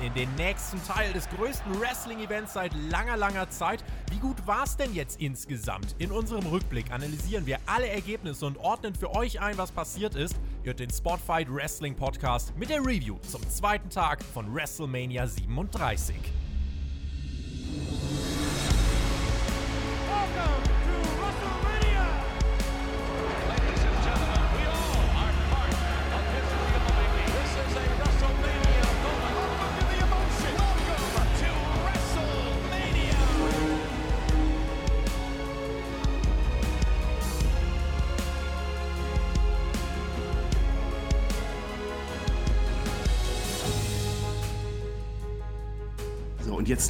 in den nächsten Teil des größten Wrestling-Events seit langer, langer Zeit. Wie gut war es denn jetzt insgesamt? In unserem Rückblick analysieren wir alle Ergebnisse und ordnen für euch ein, was passiert ist. Ihr hört den Spotfight Wrestling Podcast mit der Review zum zweiten Tag von WrestleMania 37.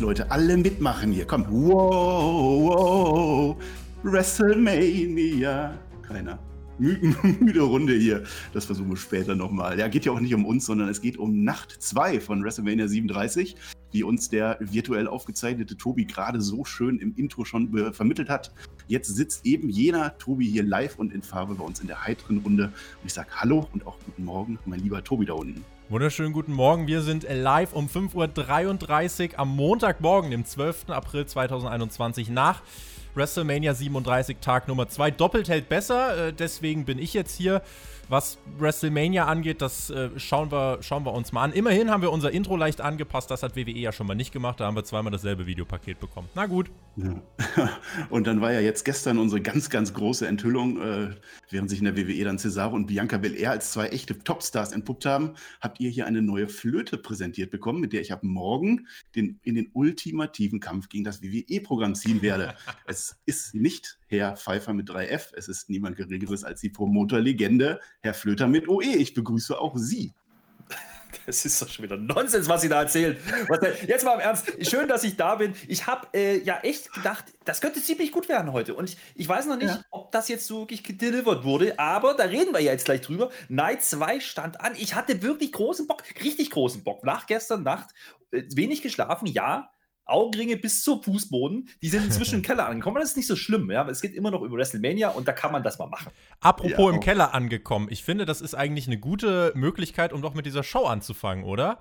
Leute, alle mitmachen hier. Komm. Wow, wow. WrestleMania. Keiner. Müde Runde hier. Das versuchen wir später nochmal. Ja, geht ja auch nicht um uns, sondern es geht um Nacht 2 von WrestleMania 37, wie uns der virtuell aufgezeichnete Tobi gerade so schön im Intro schon vermittelt hat. Jetzt sitzt eben jener Tobi hier live und in Farbe bei uns in der heiteren Runde. Und ich sage Hallo und auch guten Morgen, mein lieber Tobi da unten. Wunderschönen guten Morgen. Wir sind live um 5.33 Uhr am Montagmorgen, dem 12. April 2021 nach WrestleMania 37, Tag Nummer 2. Doppelt hält besser, äh, deswegen bin ich jetzt hier. Was WrestleMania angeht, das äh, schauen, wir, schauen wir uns mal an. Immerhin haben wir unser Intro leicht angepasst. Das hat WWE ja schon mal nicht gemacht. Da haben wir zweimal dasselbe Videopaket bekommen. Na gut. Ja. Und dann war ja jetzt gestern unsere ganz, ganz große Enthüllung, äh, während sich in der WWE dann Cesaro und Bianca Belair als zwei echte Topstars entpuppt haben, habt ihr hier eine neue Flöte präsentiert bekommen, mit der ich ab morgen den, in den ultimativen Kampf gegen das WWE-Programm ziehen werde. es ist nicht Herr Pfeiffer mit 3F. Es ist niemand Geringeres als die Promoter-Legende, Herr Flöter mit OE. Ich begrüße auch Sie. Das ist doch schon wieder Nonsens, was Sie da erzählen. Jetzt mal im Ernst. Schön, dass ich da bin. Ich habe äh, ja echt gedacht, das könnte ziemlich gut werden heute. Und ich, ich weiß noch nicht, ja. ob das jetzt so wirklich gedelivert wurde, aber da reden wir ja jetzt gleich drüber. Night 2 stand an. Ich hatte wirklich großen Bock, richtig großen Bock. Nach gestern Nacht äh, wenig geschlafen, ja. Augenringe bis zum Fußboden, die sind inzwischen im Keller angekommen. Das ist nicht so schlimm, ja. Es geht immer noch über WrestleMania und da kann man das mal machen. Apropos ja, im Keller angekommen, ich finde, das ist eigentlich eine gute Möglichkeit, um doch mit dieser Show anzufangen, oder?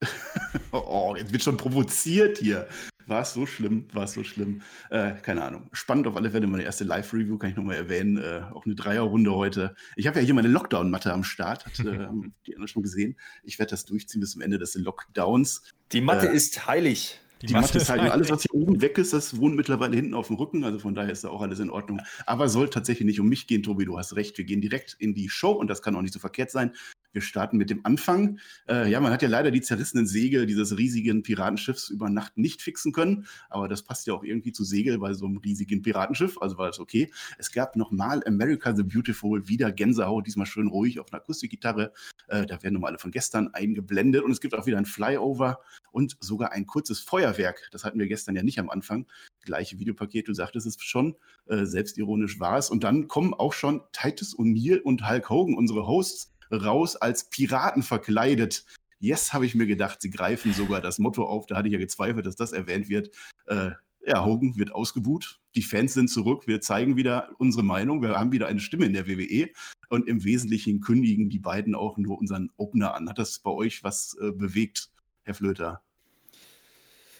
oh, jetzt wird schon provoziert hier. War es so schlimm? War es so schlimm? Äh, keine Ahnung. Spannend auf alle Fälle. Meine erste Live-Review kann ich nochmal erwähnen. Äh, auch eine Dreierrunde heute. Ich habe ja hier meine Lockdown-Matte am Start. Hat äh, die anderen schon gesehen. Ich werde das durchziehen bis zum Ende des Lockdowns. Die Matte äh, ist heilig. Die, die Matte ist halt alles, was hier oben weg ist, das wohnt mittlerweile hinten auf dem Rücken. Also von daher ist da auch alles in Ordnung. Aber soll tatsächlich nicht um mich gehen, Tobi, du hast recht. Wir gehen direkt in die Show und das kann auch nicht so verkehrt sein. Wir starten mit dem Anfang. Äh, ja, man hat ja leider die zerrissenen Segel dieses riesigen Piratenschiffs über Nacht nicht fixen können, aber das passt ja auch irgendwie zu Segel bei so einem riesigen Piratenschiff, also war das okay. Es gab nochmal America the Beautiful, wieder Gänsehaut, diesmal schön ruhig auf einer Akustikgitarre. Äh, da werden nochmal alle von gestern eingeblendet und es gibt auch wieder ein Flyover und sogar ein kurzes Feuerwerk. Das hatten wir gestern ja nicht am Anfang. Gleiche Videopaket, du sagtest es schon, äh, selbstironisch war es. Und dann kommen auch schon Titus O'Neill und Hulk Hogan, unsere Hosts, raus als Piraten verkleidet. Yes, habe ich mir gedacht, sie greifen sogar das Motto auf. Da hatte ich ja gezweifelt, dass das erwähnt wird. Äh, ja, Hogan wird ausgebuht. Die Fans sind zurück. Wir zeigen wieder unsere Meinung. Wir haben wieder eine Stimme in der WWE. Und im Wesentlichen kündigen die beiden auch nur unseren Opener an. Hat das bei euch was äh, bewegt, Herr Flöter?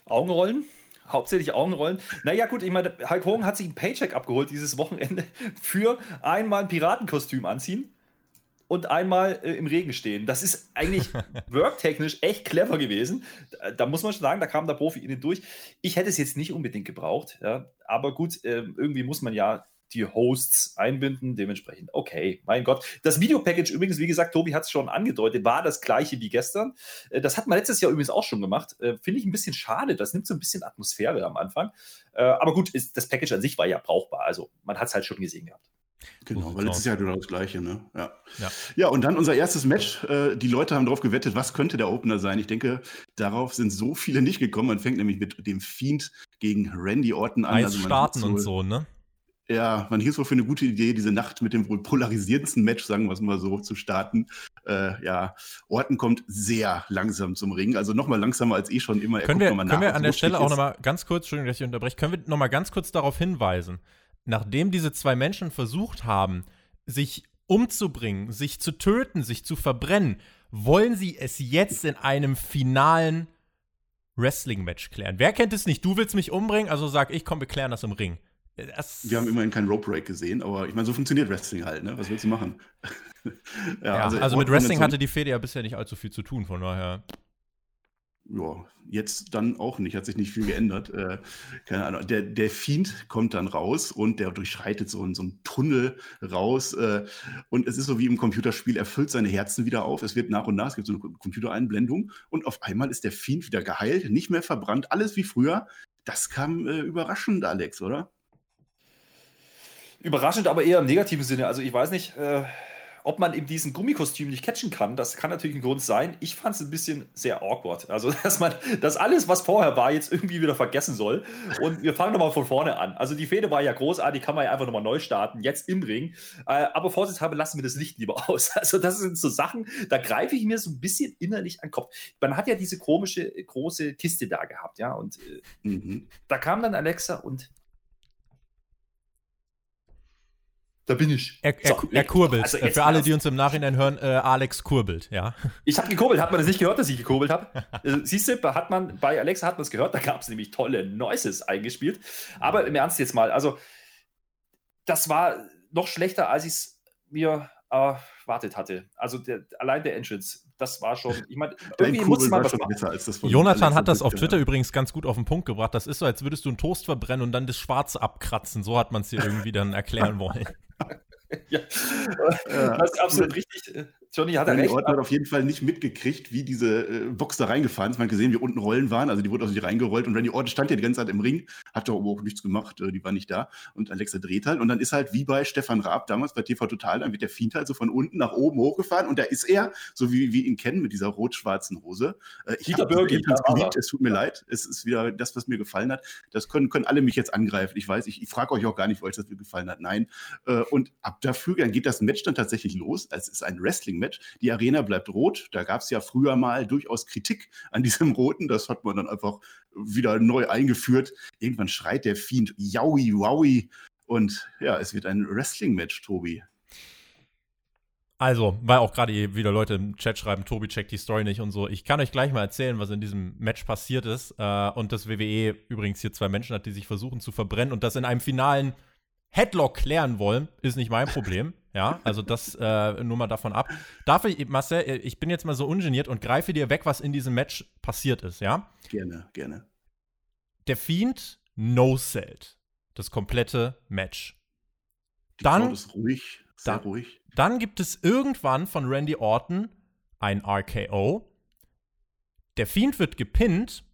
Augenrollen? Hauptsächlich Augenrollen. Naja, gut, ich meine, Hulk Hogan hat sich ein Paycheck abgeholt dieses Wochenende für einmal ein Piratenkostüm anziehen und einmal äh, im Regen stehen. Das ist eigentlich worktechnisch echt clever gewesen. Da, da, muss man schon sagen, da kam der Profi innen durch. Ich hätte es jetzt nicht unbedingt gebraucht, ja. aber gut, äh, irgendwie muss man ja die Hosts einbinden, dementsprechend, okay, mein Gott. Das Videopackage übrigens, wie gesagt, Tobi hat es schon angedeutet, war das gleiche wie gestern. Äh, das hat man letztes Jahr übrigens auch schon gemacht. Äh, finde ich ein bisschen schade, das nimmt so ein bisschen Atmosphäre am Anfang. Äh, aber gut, ist, das Package an sich war ja brauchbar, also man hat es halt schon gesehen gehabt. Genau, weil letztes Jahr genau das Gleiche, ne? Ja. ja. Ja, und dann unser erstes Match. Äh, die Leute haben darauf gewettet, was könnte der Opener sein. Ich denke, darauf sind so viele nicht gekommen. Man fängt nämlich mit dem Fiend gegen Randy Orton an. Also starten und so, ne? Ja, man hielt es wohl für eine gute Idee, diese Nacht mit dem wohl polarisierendsten Match, sagen wir es mal so, zu starten. Äh, ja, Orton kommt sehr langsam zum Ring, also nochmal langsamer als eh schon immer. Er können wir, können wir an der Stelle auch nochmal ganz kurz, Entschuldigung, dass ich unterbreche, können wir nochmal ganz kurz darauf hinweisen, nachdem diese zwei Menschen versucht haben, sich umzubringen, sich zu töten, sich zu verbrennen, wollen sie es jetzt in einem finalen Wrestling-Match klären. Wer kennt es nicht? Du willst mich umbringen, also sag ich, komm, wir klären das im Ring. Das wir haben immerhin keinen Rope Break gesehen, aber ich meine, so funktioniert Wrestling halt, ne? Was willst du machen? ja, ja, also, also mit Wrestling hatte die Fede ja bisher nicht allzu viel zu tun, von daher ja, jetzt dann auch nicht, hat sich nicht viel geändert. Äh, keine Ahnung. Der, der Fiend kommt dann raus und der durchschreitet so, so einen Tunnel raus. Äh, und es ist so wie im Computerspiel, er füllt seine Herzen wieder auf. Es wird nach und nach, es gibt so eine Computereinblendung und auf einmal ist der Fiend wieder geheilt, nicht mehr verbrannt, alles wie früher. Das kam äh, überraschend, Alex, oder? Überraschend, aber eher im negativen Sinne. Also ich weiß nicht, äh, ob man in diesen Gummikostüm nicht catchen kann, das kann natürlich ein Grund sein. Ich fand es ein bisschen sehr awkward. Also, dass man das alles, was vorher war, jetzt irgendwie wieder vergessen soll. Und wir fangen nochmal von vorne an. Also, die Fehde war ja großartig, kann man ja einfach nochmal neu starten, jetzt im Ring. Äh, aber vorsichtshalber lassen wir das Licht lieber aus. Also, das sind so Sachen, da greife ich mir so ein bisschen innerlich an den Kopf. Man hat ja diese komische große Kiste da gehabt, ja. Und äh, mhm. da kam dann Alexa und da bin ich. Er, er, so, er kurbelt. Also Für alle, die uns im Nachhinein hören, äh, Alex kurbelt, ja. Ich habe gekurbelt. Hat man das nicht gehört, dass ich gekurbelt habe? Äh, siehst du, hat man, bei Alexa hat man es gehört, da gab es nämlich tolle Noises eingespielt. Aber im Ernst jetzt mal, also das war noch schlechter, als ich es mir erwartet hatte. Also der, allein der Entrance, das war schon, ich meine, irgendwie muss man schon besser als das von Jonathan hat das auf Twitter übrigens ganz gut auf den Punkt gebracht. Das ist so, als würdest du einen Toast verbrennen und dann das Schwarze abkratzen. So hat man es dir irgendwie dann erklären wollen. Ja, das ist absolut richtig. Johnny hat er recht. Ort hat auf jeden Fall nicht mitgekriegt, wie diese äh, Box da reingefahren ist. Man hat gesehen, wie unten Rollen waren. Also die wurde aus sich reingerollt. Und Randy Orton stand ja die ganze Zeit im Ring, hat doch auch nichts gemacht. Äh, die war nicht da. Und Alexa dreht halt. Und dann ist halt wie bei Stefan Raab damals bei TV Total, dann wird der Fiend halt so von unten nach oben hochgefahren. Und da ist er, so wie wir ihn kennen, mit dieser rot-schwarzen Hose. Äh, ich habe geliebt. Es tut mir leid. Es ist wieder das, was mir gefallen hat. Das können, können alle mich jetzt angreifen. Ich weiß, ich, ich frage euch auch gar nicht, wo euch das gefallen hat. Nein. Äh, und ab dafür, dann geht das Match dann tatsächlich los. Es ist ein Wrestling-Match. Die Arena bleibt rot. Da gab es ja früher mal durchaus Kritik an diesem Roten. Das hat man dann einfach wieder neu eingeführt. Irgendwann schreit der Fiend Yowie, Wowie. Und ja, es wird ein Wrestling-Match, Tobi. Also, weil auch gerade wieder Leute im Chat schreiben, Tobi checkt die Story nicht und so. Ich kann euch gleich mal erzählen, was in diesem Match passiert ist. Äh, und das WWE übrigens hier zwei Menschen hat, die sich versuchen zu verbrennen und das in einem finalen Headlock klären wollen, ist nicht mein Problem. Ja, also das äh, nur mal davon ab. Dafür, Marcel, ich bin jetzt mal so ungeniert und greife dir weg, was in diesem Match passiert ist, ja? Gerne, gerne. Der Fiend no-sellt. Das komplette Match. Die dann ist ruhig, sehr da, ruhig. Dann gibt es irgendwann von Randy Orton ein RKO. Der Fiend wird gepinnt,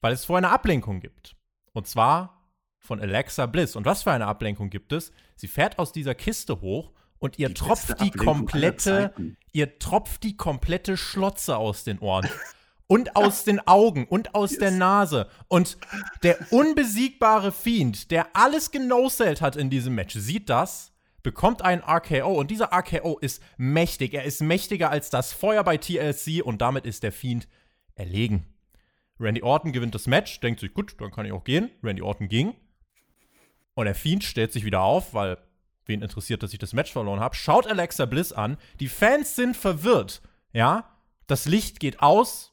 weil es vorher eine Ablenkung gibt. Und zwar von Alexa Bliss. Und was für eine Ablenkung gibt es? Sie fährt aus dieser Kiste hoch und ihr die tropft die komplette, ihr tropft die komplette Schlotze aus den Ohren. und aus den Augen und aus yes. der Nase. Und der unbesiegbare Fiend, der alles genoselt hat in diesem Match, sieht das, bekommt einen RKO und dieser RKO ist mächtig. Er ist mächtiger als das Feuer bei TLC und damit ist der Fiend erlegen. Randy Orton gewinnt das Match, denkt sich, gut, dann kann ich auch gehen. Randy Orton ging. Und der Fiend stellt sich wieder auf, weil wen interessiert, dass ich das Match verloren habe. Schaut Alexa Bliss an. Die Fans sind verwirrt. Ja, das Licht geht aus.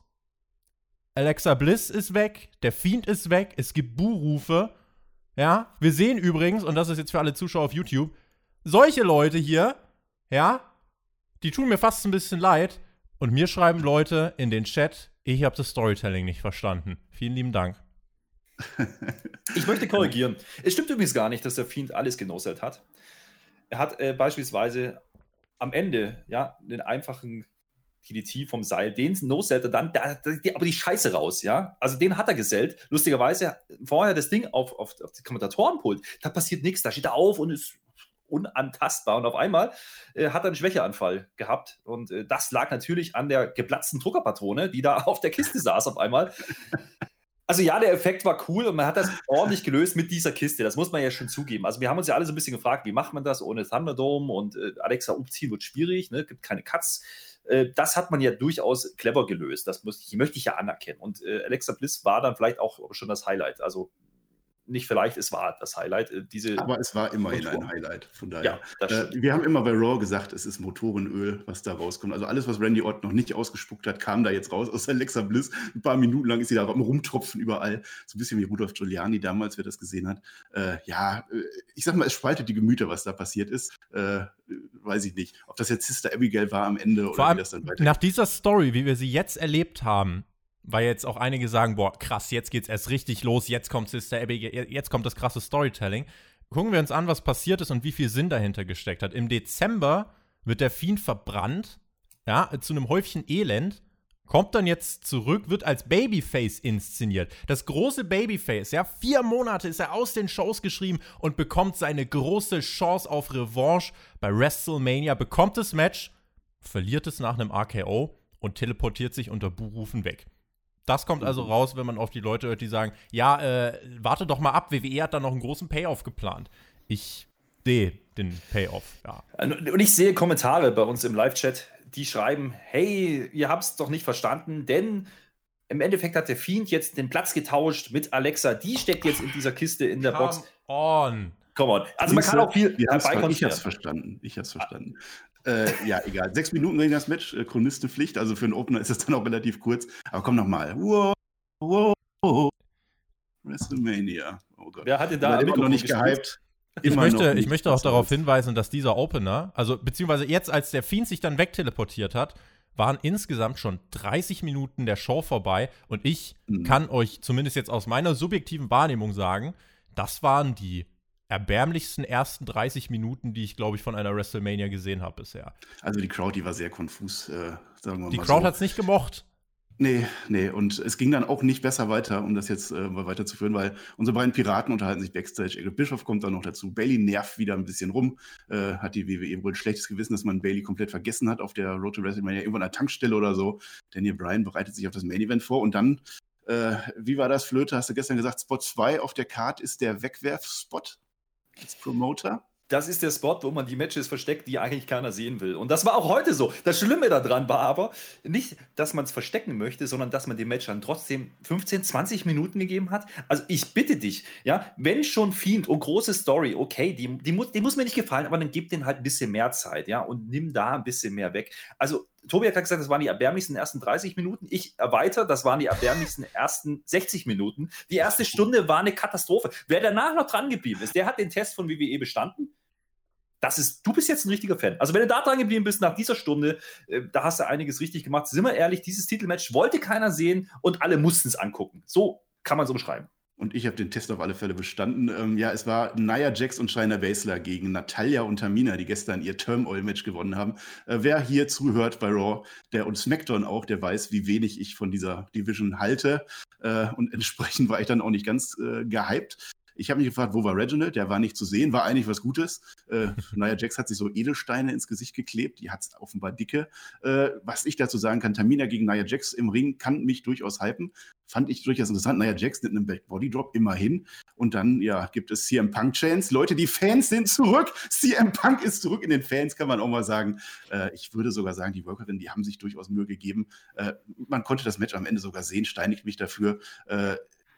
Alexa Bliss ist weg. Der Fiend ist weg. Es gibt Buhrufe. Ja, wir sehen übrigens, und das ist jetzt für alle Zuschauer auf YouTube, solche Leute hier, ja, die tun mir fast ein bisschen leid. Und mir schreiben Leute in den Chat, ich habe das Storytelling nicht verstanden. Vielen lieben Dank. Ich möchte korrigieren. Es stimmt übrigens gar nicht, dass der Fiend alles genosselt hat. Er hat äh, beispielsweise am Ende ja den einfachen TDT vom Seil, den noselt er dann, da, da, aber die Scheiße raus, ja. Also den hat er gesellt. Lustigerweise vorher das Ding auf, auf, auf das Kommentatorenpult, da passiert nichts, da steht er auf und ist unantastbar. Und auf einmal äh, hat er einen Schwächeanfall gehabt. Und äh, das lag natürlich an der geplatzten Druckerpatrone, die da auf der Kiste saß auf einmal. Also ja, der Effekt war cool und man hat das ordentlich gelöst mit dieser Kiste. Das muss man ja schon zugeben. Also wir haben uns ja alle so ein bisschen gefragt, wie macht man das ohne Thunderdome und äh, Alexa umziehen wird schwierig, ne? gibt keine Cuts. Äh, das hat man ja durchaus clever gelöst. Das muss, möchte ich ja anerkennen. Und äh, Alexa Bliss war dann vielleicht auch schon das Highlight. Also nicht vielleicht, es war das Highlight. Äh, diese Aber es war immerhin ein Highlight. Von daher. Ja, äh, wir haben immer bei Raw gesagt, es ist Motorenöl, was da rauskommt. Also alles, was Randy Orton noch nicht ausgespuckt hat, kam da jetzt raus aus Alexa Bliss. Ein paar Minuten lang ist sie da am Rumtropfen überall. So ein bisschen wie Rudolf Giuliani damals, wer das gesehen hat. Äh, ja, äh, ich sag mal, es spaltet die Gemüter, was da passiert ist. Äh, weiß ich nicht. Ob das jetzt Sister Abigail war am Ende Vor oder wie das dann weitergeht. Nach dieser Story, wie wir sie jetzt erlebt haben, weil jetzt auch einige sagen, boah, krass, jetzt geht's erst richtig los, jetzt kommt Sister Abigail, jetzt kommt das krasse Storytelling. Gucken wir uns an, was passiert ist und wie viel Sinn dahinter gesteckt hat. Im Dezember wird der Fiend verbrannt, ja, zu einem Häufchen Elend, kommt dann jetzt zurück, wird als Babyface inszeniert. Das große Babyface, ja, vier Monate ist er aus den Shows geschrieben und bekommt seine große Chance auf Revanche bei WrestleMania, bekommt das Match, verliert es nach einem RKO und teleportiert sich unter Buhrufen weg. Das kommt also mhm. raus, wenn man auf die Leute hört, die sagen, ja, äh, warte doch mal ab, WWE hat da noch einen großen Payoff geplant. Ich sehe den Payoff, ja. Und ich sehe Kommentare bei uns im Live-Chat, die schreiben, hey, ihr habt es doch nicht verstanden, denn im Endeffekt hat der Fiend jetzt den Platz getauscht mit Alexa. Die steckt jetzt in dieser Kiste in der Come Box. On. Come on. Also man kann auch viel Ich habe es verstanden. Ich habe es verstanden. Äh, ja, egal. Sechs Minuten ging das Match, äh, Chronistenpflicht. Also für einen Opener ist es dann auch relativ kurz. Aber komm nochmal. Wow, wow. WrestleMania. Oh Gott. Wer hat denn da immer noch nicht gehypt? Ich möchte, ich möchte auch darauf hinweisen, dass dieser Opener, also beziehungsweise jetzt, als der Fiend sich dann wegteleportiert hat, waren insgesamt schon 30 Minuten der Show vorbei und ich mhm. kann euch zumindest jetzt aus meiner subjektiven Wahrnehmung sagen, das waren die erbärmlichsten ersten 30 Minuten, die ich, glaube ich, von einer WrestleMania gesehen habe bisher. Also die Crowd, die war sehr konfus, äh, sagen wir die mal. Die Crowd so. hat es nicht gemocht. Nee, nee, und es ging dann auch nicht besser weiter, um das jetzt äh, weiterzuführen, weil unsere beiden Piraten unterhalten sich backstage. Egel Bischof kommt dann noch dazu. Bailey nervt wieder ein bisschen rum, äh, hat die WWE wohl ein schlechtes Gewissen, dass man Bailey komplett vergessen hat auf der Road to WrestleMania, irgendwo an der Tankstelle oder so. Daniel Bryan bereitet sich auf das Main Event vor und dann, äh, wie war das, Flöte, hast du gestern gesagt, Spot 2 auf der Card ist der Wegwerf-Spot? Als Promoter? Das ist der Spot, wo man die Matches versteckt, die eigentlich keiner sehen will. Und das war auch heute so. Das Schlimme daran war aber nicht, dass man es verstecken möchte, sondern dass man dem Match dann trotzdem 15, 20 Minuten gegeben hat. Also ich bitte dich, ja, wenn schon Fiend und große Story, okay, die, die, muss, die muss mir nicht gefallen, aber dann gib den halt ein bisschen mehr Zeit, ja, und nimm da ein bisschen mehr weg. Also Tobi hat gesagt, das waren die erbärmlichsten ersten 30 Minuten. Ich erweitere, das waren die erbärmlichsten ersten 60 Minuten. Die erste Stunde war eine Katastrophe. Wer danach noch dran geblieben ist, der hat den Test von WWE bestanden. Das ist, du bist jetzt ein richtiger Fan. Also, wenn du da dran geblieben bist nach dieser Stunde, äh, da hast du einiges richtig gemacht. Sind wir ehrlich, dieses Titelmatch wollte keiner sehen und alle mussten es angucken. So kann man so beschreiben. Und ich habe den Test auf alle Fälle bestanden. Ähm, ja, es war Nia Jax und Shayna Baszler gegen Natalia und Tamina, die gestern ihr Turmoil-Match gewonnen haben. Äh, wer hier zuhört bei Raw, der und SmackDown auch, der weiß, wie wenig ich von dieser Division halte. Äh, und entsprechend war ich dann auch nicht ganz äh, gehypt. Ich habe mich gefragt, wo war Reginald? Der war nicht zu sehen, war eigentlich was Gutes. Äh, Nia Jax hat sich so Edelsteine ins Gesicht geklebt, die hat es offenbar dicke. Äh, was ich dazu sagen kann, Tamina gegen Nia Jax im Ring kann mich durchaus hypen. Fand ich durchaus interessant. Nia Jax mit einem Back Body Drop immerhin. Und dann, ja, gibt es CM Punk Chance. Leute, die Fans sind zurück. CM Punk ist zurück in den Fans, kann man auch mal sagen. Äh, ich würde sogar sagen, die Workerinnen, die haben sich durchaus Mühe gegeben. Äh, man konnte das Match am Ende sogar sehen, steinigt mich dafür. Äh,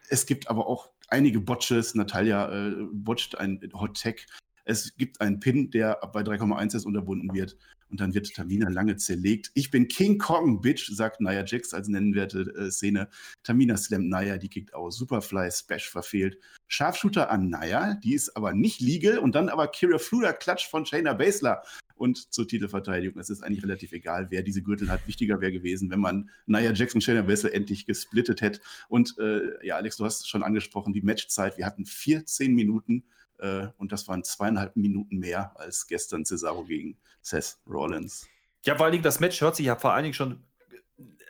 es gibt aber auch einige Botches. Natalia äh, botcht ein Hot Tech. Es gibt einen Pin, der bei 3,1 ist unterbunden wird. Und dann wird Tamina lange zerlegt. Ich bin King Kong, Bitch, sagt Nia Jax als nennenswerte äh, Szene. Tamina slammt Nia, die kickt aus. Superfly, Spash verfehlt. Scharfshooter an Nia, die ist aber nicht legal. Und dann aber Kira Fluder Klatsch von Shayna Baszler. Und zur Titelverteidigung. Es ist eigentlich relativ egal, wer diese Gürtel hat. Wichtiger wäre gewesen, wenn man Nia Jax und Shayna Baszler endlich gesplittet hätte. Und äh, ja, Alex, du hast schon angesprochen, die Matchzeit. Wir hatten 14 Minuten äh, und das waren zweieinhalb Minuten mehr als gestern Cesaro gegen Seth Rollins. Ja, vor allen Dingen, das Match hört sich ja vor allen Dingen schon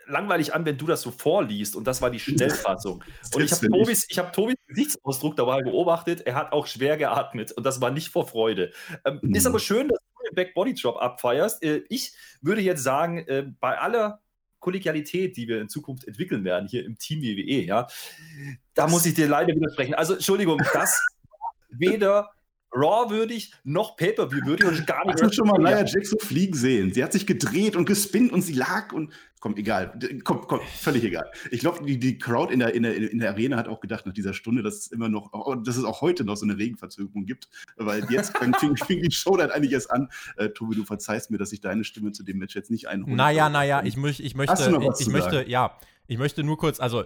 langweilig an, wenn du das so vorliest. Und das war die Schnellfassung. und ich habe Tobis, hab Tobis Gesichtsausdruck dabei beobachtet. Er hat auch schwer geatmet. Und das war nicht vor Freude. Ähm, mhm. Ist aber schön, dass du den Back-Body-Drop abfeierst. Äh, ich würde jetzt sagen, äh, bei aller Kollegialität, die wir in Zukunft entwickeln werden, hier im Team WWE, ja, da muss ich dir leider widersprechen. Also, Entschuldigung, das weder Raw würdig, noch Pay-Per-View würdig und gar nicht. Hast du schon mal Nia Jax so fliegen sehen? Sie hat sich gedreht und gespinnt und sie lag und komm, egal. Komm, komm, völlig egal. Ich glaube, die, die Crowd in der, in, der, in der Arena hat auch gedacht nach dieser Stunde, dass es immer noch, oh, dass es auch heute noch so eine Regenverzögerung gibt, weil jetzt fing, fing die Show dann eigentlich erst an. Äh, Tobi, du verzeihst mir, dass ich deine Stimme zu dem Match jetzt nicht einhole. Naja, naja, ich, möch, ich möchte, ich, ich möchte, ja, ich möchte nur kurz, also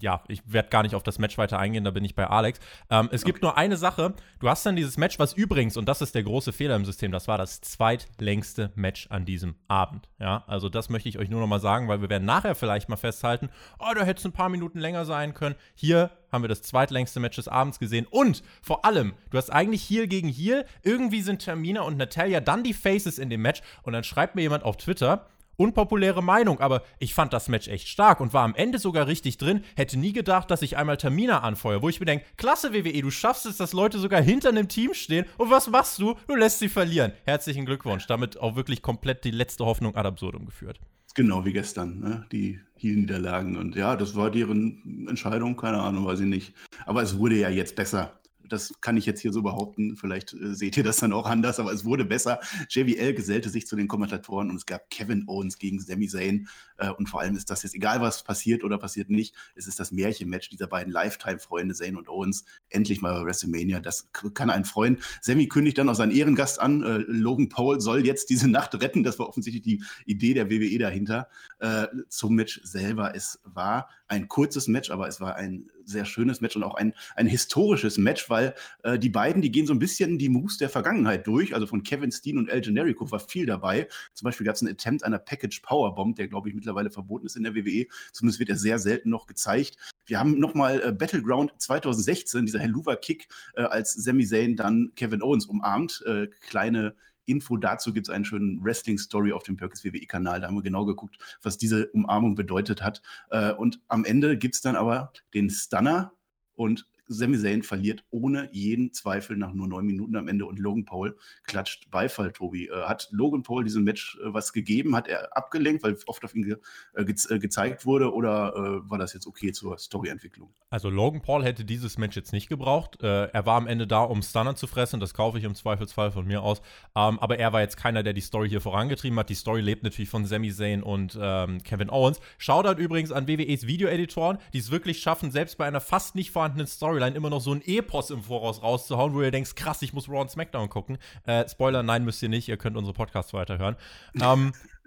ja, ich werde gar nicht auf das Match weiter eingehen, da bin ich bei Alex. Ähm, es okay. gibt nur eine Sache. Du hast dann dieses Match, was übrigens, und das ist der große Fehler im System, das war das zweitlängste Match an diesem Abend. Ja, also das möchte ich euch nur noch mal sagen, weil wir werden nachher vielleicht mal festhalten, oh, da hätte es ein paar Minuten länger sein können. Hier haben wir das zweitlängste Match des Abends gesehen. Und vor allem, du hast eigentlich hier gegen hier, irgendwie sind Termina und Natalia dann die Faces in dem Match. Und dann schreibt mir jemand auf Twitter, unpopuläre Meinung, aber ich fand das Match echt stark und war am Ende sogar richtig drin. Hätte nie gedacht, dass ich einmal Tamina anfeuere, wo ich mir denke, klasse WWE, du schaffst es, dass Leute sogar hinter einem Team stehen und was machst du? Du lässt sie verlieren. Herzlichen Glückwunsch. Damit auch wirklich komplett die letzte Hoffnung ad absurdum geführt. Genau wie gestern, ne? die Heel-Niederlagen. Und ja, das war deren Entscheidung, keine Ahnung, weiß ich nicht. Aber es wurde ja jetzt besser das kann ich jetzt hier so behaupten. Vielleicht äh, seht ihr das dann auch anders, aber es wurde besser. JVL gesellte sich zu den Kommentatoren und es gab Kevin Owens gegen Sami Zayn. Äh, und vor allem ist das jetzt egal, was passiert oder passiert nicht. Es ist das Märchenmatch dieser beiden Lifetime-Freunde, Zayn und Owens. Endlich mal bei WrestleMania. Das kann einen freuen. Sammy kündigt dann auch seinen Ehrengast an. Äh, Logan Paul soll jetzt diese Nacht retten. Das war offensichtlich die Idee der WWE dahinter. Äh, zum Match selber. Es war ein kurzes Match, aber es war ein sehr schönes Match und auch ein, ein historisches Match, weil äh, die beiden, die gehen so ein bisschen die Moves der Vergangenheit durch. Also von Kevin Steen und El Generico war viel dabei. Zum Beispiel gab es einen Attempt einer Package Powerbomb, der, glaube ich, mittlerweile verboten ist in der WWE. Zumindest wird er sehr selten noch gezeigt. Wir haben nochmal äh, Battleground 2016, dieser Helluva-Kick, äh, als Sami Zayn dann Kevin Owens umarmt. Äh, kleine Info dazu gibt es einen schönen Wrestling-Story auf dem Perkins WWE-Kanal. Da haben wir genau geguckt, was diese Umarmung bedeutet hat. Äh, und am Ende gibt es dann aber den Stunner und Sami Zayn verliert ohne jeden Zweifel nach nur neun Minuten am Ende und Logan Paul klatscht Beifall, Tobi. Äh, hat Logan Paul diesem Match äh, was gegeben? Hat er abgelenkt, weil oft auf ihn ge äh, ge äh, gezeigt wurde oder äh, war das jetzt okay zur Storyentwicklung? Also Logan Paul hätte dieses Match jetzt nicht gebraucht. Er war am Ende da, um Stunner zu fressen. Das kaufe ich im Zweifelsfall von mir aus. Ähm, aber er war jetzt keiner, der die Story hier vorangetrieben hat. Die Story lebt natürlich von Sami Zayn und ähm, Kevin Owens. Shoutout übrigens an WWEs Video-Editoren, die es wirklich schaffen, selbst bei einer fast nicht vorhandenen Story Storyline immer noch so ein Epos im Voraus rauszuhauen, wo ihr denkt, krass, ich muss Raw und SmackDown gucken. Äh, Spoiler, nein, müsst ihr nicht. Ihr könnt unsere Podcasts weiterhören. Ähm,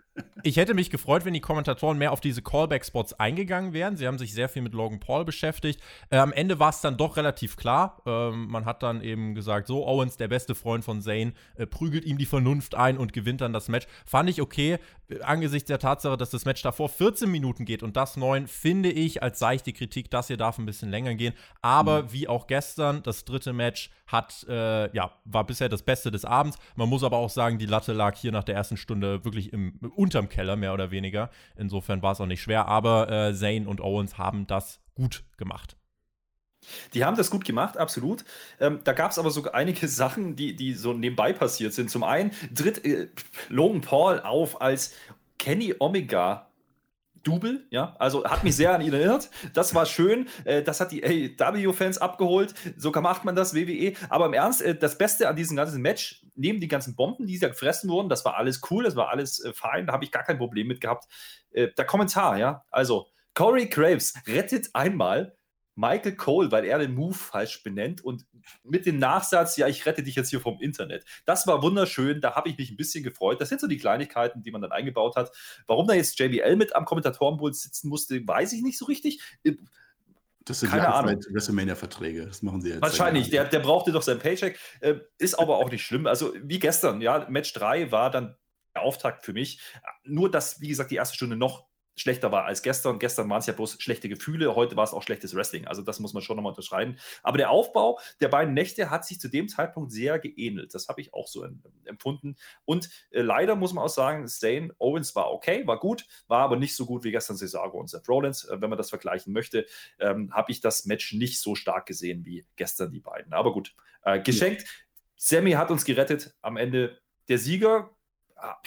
ich hätte mich gefreut, wenn die Kommentatoren mehr auf diese Callback-Spots eingegangen wären. Sie haben sich sehr viel mit Logan Paul beschäftigt. Äh, am Ende war es dann doch relativ klar. Ähm, man hat dann eben gesagt, so, Owens, der beste Freund von Zane, äh, prügelt ihm die Vernunft ein und gewinnt dann das Match. Fand ich okay. Äh, angesichts der Tatsache, dass das Match davor 14 Minuten geht und das 9, finde ich als seichte Kritik, das hier darf ein bisschen länger gehen. Aber mhm. wie auch gestern, das dritte Match hat, äh, ja, war bisher das Beste des Abends. Man muss aber auch sagen, die Latte lag hier nach der ersten Stunde wirklich im, unterm Keller, mehr oder weniger. Insofern war es auch nicht schwer, aber äh, Zane und Owens haben das gut gemacht. Die haben das gut gemacht, absolut. Ähm, da gab es aber sogar einige Sachen, die, die so nebenbei passiert sind. Zum einen tritt äh, Logan Paul auf als Kenny Omega Double, ja, also hat mich sehr an ihn erinnert. Das war schön. Äh, das hat die AEW-Fans abgeholt. So macht man das, WWE. Aber im Ernst, äh, das Beste an diesem ganzen Match, neben die ganzen Bomben, die da gefressen wurden, das war alles cool, das war alles äh, fein, da habe ich gar kein Problem mit gehabt. der Kommentar, ja, also Corey Graves rettet einmal Michael Cole, weil er den Move falsch benennt und mit dem Nachsatz, ja, ich rette dich jetzt hier vom Internet. Das war wunderschön, da habe ich mich ein bisschen gefreut. Das sind so die Kleinigkeiten, die man dann eingebaut hat. Warum da jetzt JBL mit am Kommentatorenpult sitzen musste, weiß ich nicht so richtig. Äh, das sind Keine Ahnung. WrestleMania-Verträge. Das machen sie jetzt. Wahrscheinlich. Der, der brauchte doch sein Paycheck. Äh, ist aber auch nicht schlimm. Also, wie gestern, ja, Match 3 war dann der Auftakt für mich. Nur, dass, wie gesagt, die erste Stunde noch schlechter war als gestern. Gestern waren es ja bloß schlechte Gefühle, heute war es auch schlechtes Wrestling. Also das muss man schon nochmal unterschreiben. Aber der Aufbau der beiden Nächte hat sich zu dem Zeitpunkt sehr geähnelt. Das habe ich auch so empfunden. Und äh, leider muss man auch sagen, Stain Owens war okay, war gut, war aber nicht so gut wie gestern Cesaro und Seth Rollins. Äh, wenn man das vergleichen möchte, ähm, habe ich das Match nicht so stark gesehen wie gestern die beiden. Aber gut, äh, geschenkt. Sammy hat uns gerettet. Am Ende der Sieger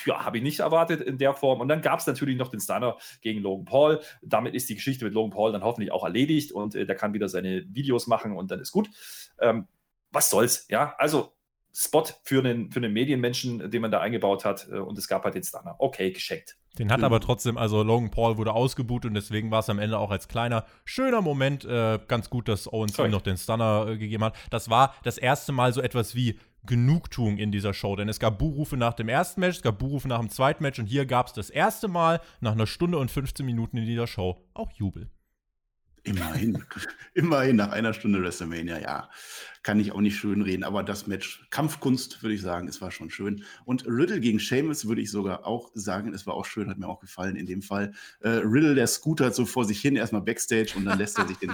ja, habe ich nicht erwartet in der Form. Und dann gab es natürlich noch den Stunner gegen Logan Paul. Damit ist die Geschichte mit Logan Paul dann hoffentlich auch erledigt und äh, der kann wieder seine Videos machen und dann ist gut. Ähm, was soll's, ja? Also Spot für einen, für einen Medienmenschen, den man da eingebaut hat. Äh, und es gab halt den Stunner. Okay, geschenkt. Den hat aber trotzdem, also Logan Paul wurde ausgebucht und deswegen war es am Ende auch als kleiner, schöner Moment äh, ganz gut, dass Owens ihm noch den Stunner äh, gegeben hat. Das war das erste Mal so etwas wie Genugtuung in dieser Show, denn es gab Buhrufe nach dem ersten Match, es gab Buhrufe nach dem zweiten Match und hier gab es das erste Mal nach einer Stunde und 15 Minuten in dieser Show auch Jubel. Immerhin, immerhin nach einer Stunde WrestleMania, ja. Kann ich auch nicht schön reden, aber das Match, Kampfkunst, würde ich sagen, es war schon schön. Und Riddle gegen Seamus würde ich sogar auch sagen, es war auch schön, hat mir auch gefallen in dem Fall. Äh, Riddle, der scootert so vor sich hin, erstmal Backstage und dann lässt er sich den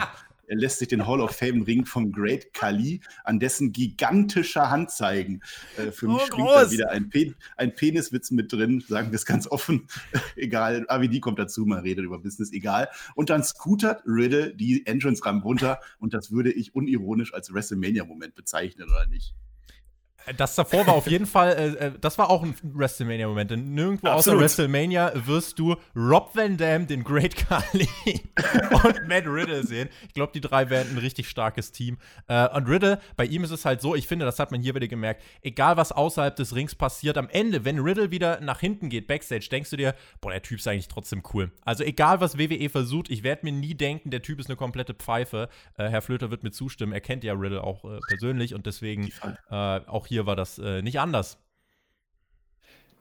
Er lässt sich den Hall of Fame Ring vom Great Kali an dessen gigantischer Hand zeigen. Äh, für mich oh, springt da wieder ein, Pen ein, Peniswitz mit drin, sagen wir es ganz offen. egal, AWD kommt dazu, man redet über Business, egal. Und dann scootert Riddle die Entrance-Ramp runter und das würde ich unironisch als WrestleMania-Moment bezeichnen, oder nicht? Das davor war auf jeden Fall, äh, äh, das war auch ein WrestleMania-Moment. Denn nirgendwo Absolut. außer WrestleMania wirst du Rob Van Dam, den Great Khali und Matt Riddle sehen. Ich glaube, die drei werden ein richtig starkes Team. Äh, und Riddle, bei ihm ist es halt so, ich finde, das hat man hier wieder gemerkt, egal was außerhalb des Rings passiert, am Ende, wenn Riddle wieder nach hinten geht, Backstage, denkst du dir, boah, der Typ ist eigentlich trotzdem cool. Also egal, was WWE versucht, ich werde mir nie denken, der Typ ist eine komplette Pfeife. Äh, Herr Flöter wird mir zustimmen, er kennt ja Riddle auch äh, persönlich und deswegen äh, auch hier war das äh, nicht anders.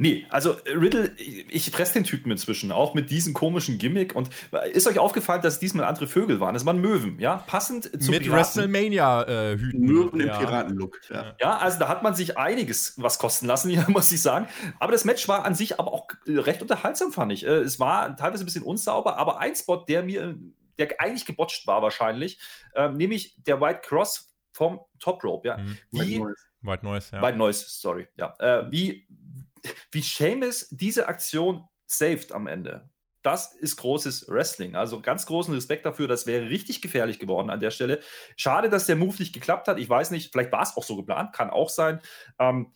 Nee, also äh, Riddle, ich fresse den Typen inzwischen, auch mit diesem komischen Gimmick. Und äh, ist euch aufgefallen, dass diesmal andere Vögel waren? Das waren Möwen, ja? Passend zu Mit WrestleMania-Hüten. Äh, Möwen ja. im Piratenlook. Ja. ja, also da hat man sich einiges was kosten lassen, ja, muss ich sagen. Aber das Match war an sich aber auch recht unterhaltsam, fand ich. Es war teilweise ein bisschen unsauber, aber ein Spot, der mir, der eigentlich gebotcht war wahrscheinlich, äh, nämlich der White Cross vom Top Rope, ja. Mhm. Wie, White Noise, ja. White Noise, sorry, ja. Äh, wie, wie Seamus diese Aktion saved am Ende. Das ist großes Wrestling. Also ganz großen Respekt dafür. Das wäre richtig gefährlich geworden an der Stelle. Schade, dass der Move nicht geklappt hat. Ich weiß nicht, vielleicht war es auch so geplant, kann auch sein. Ähm,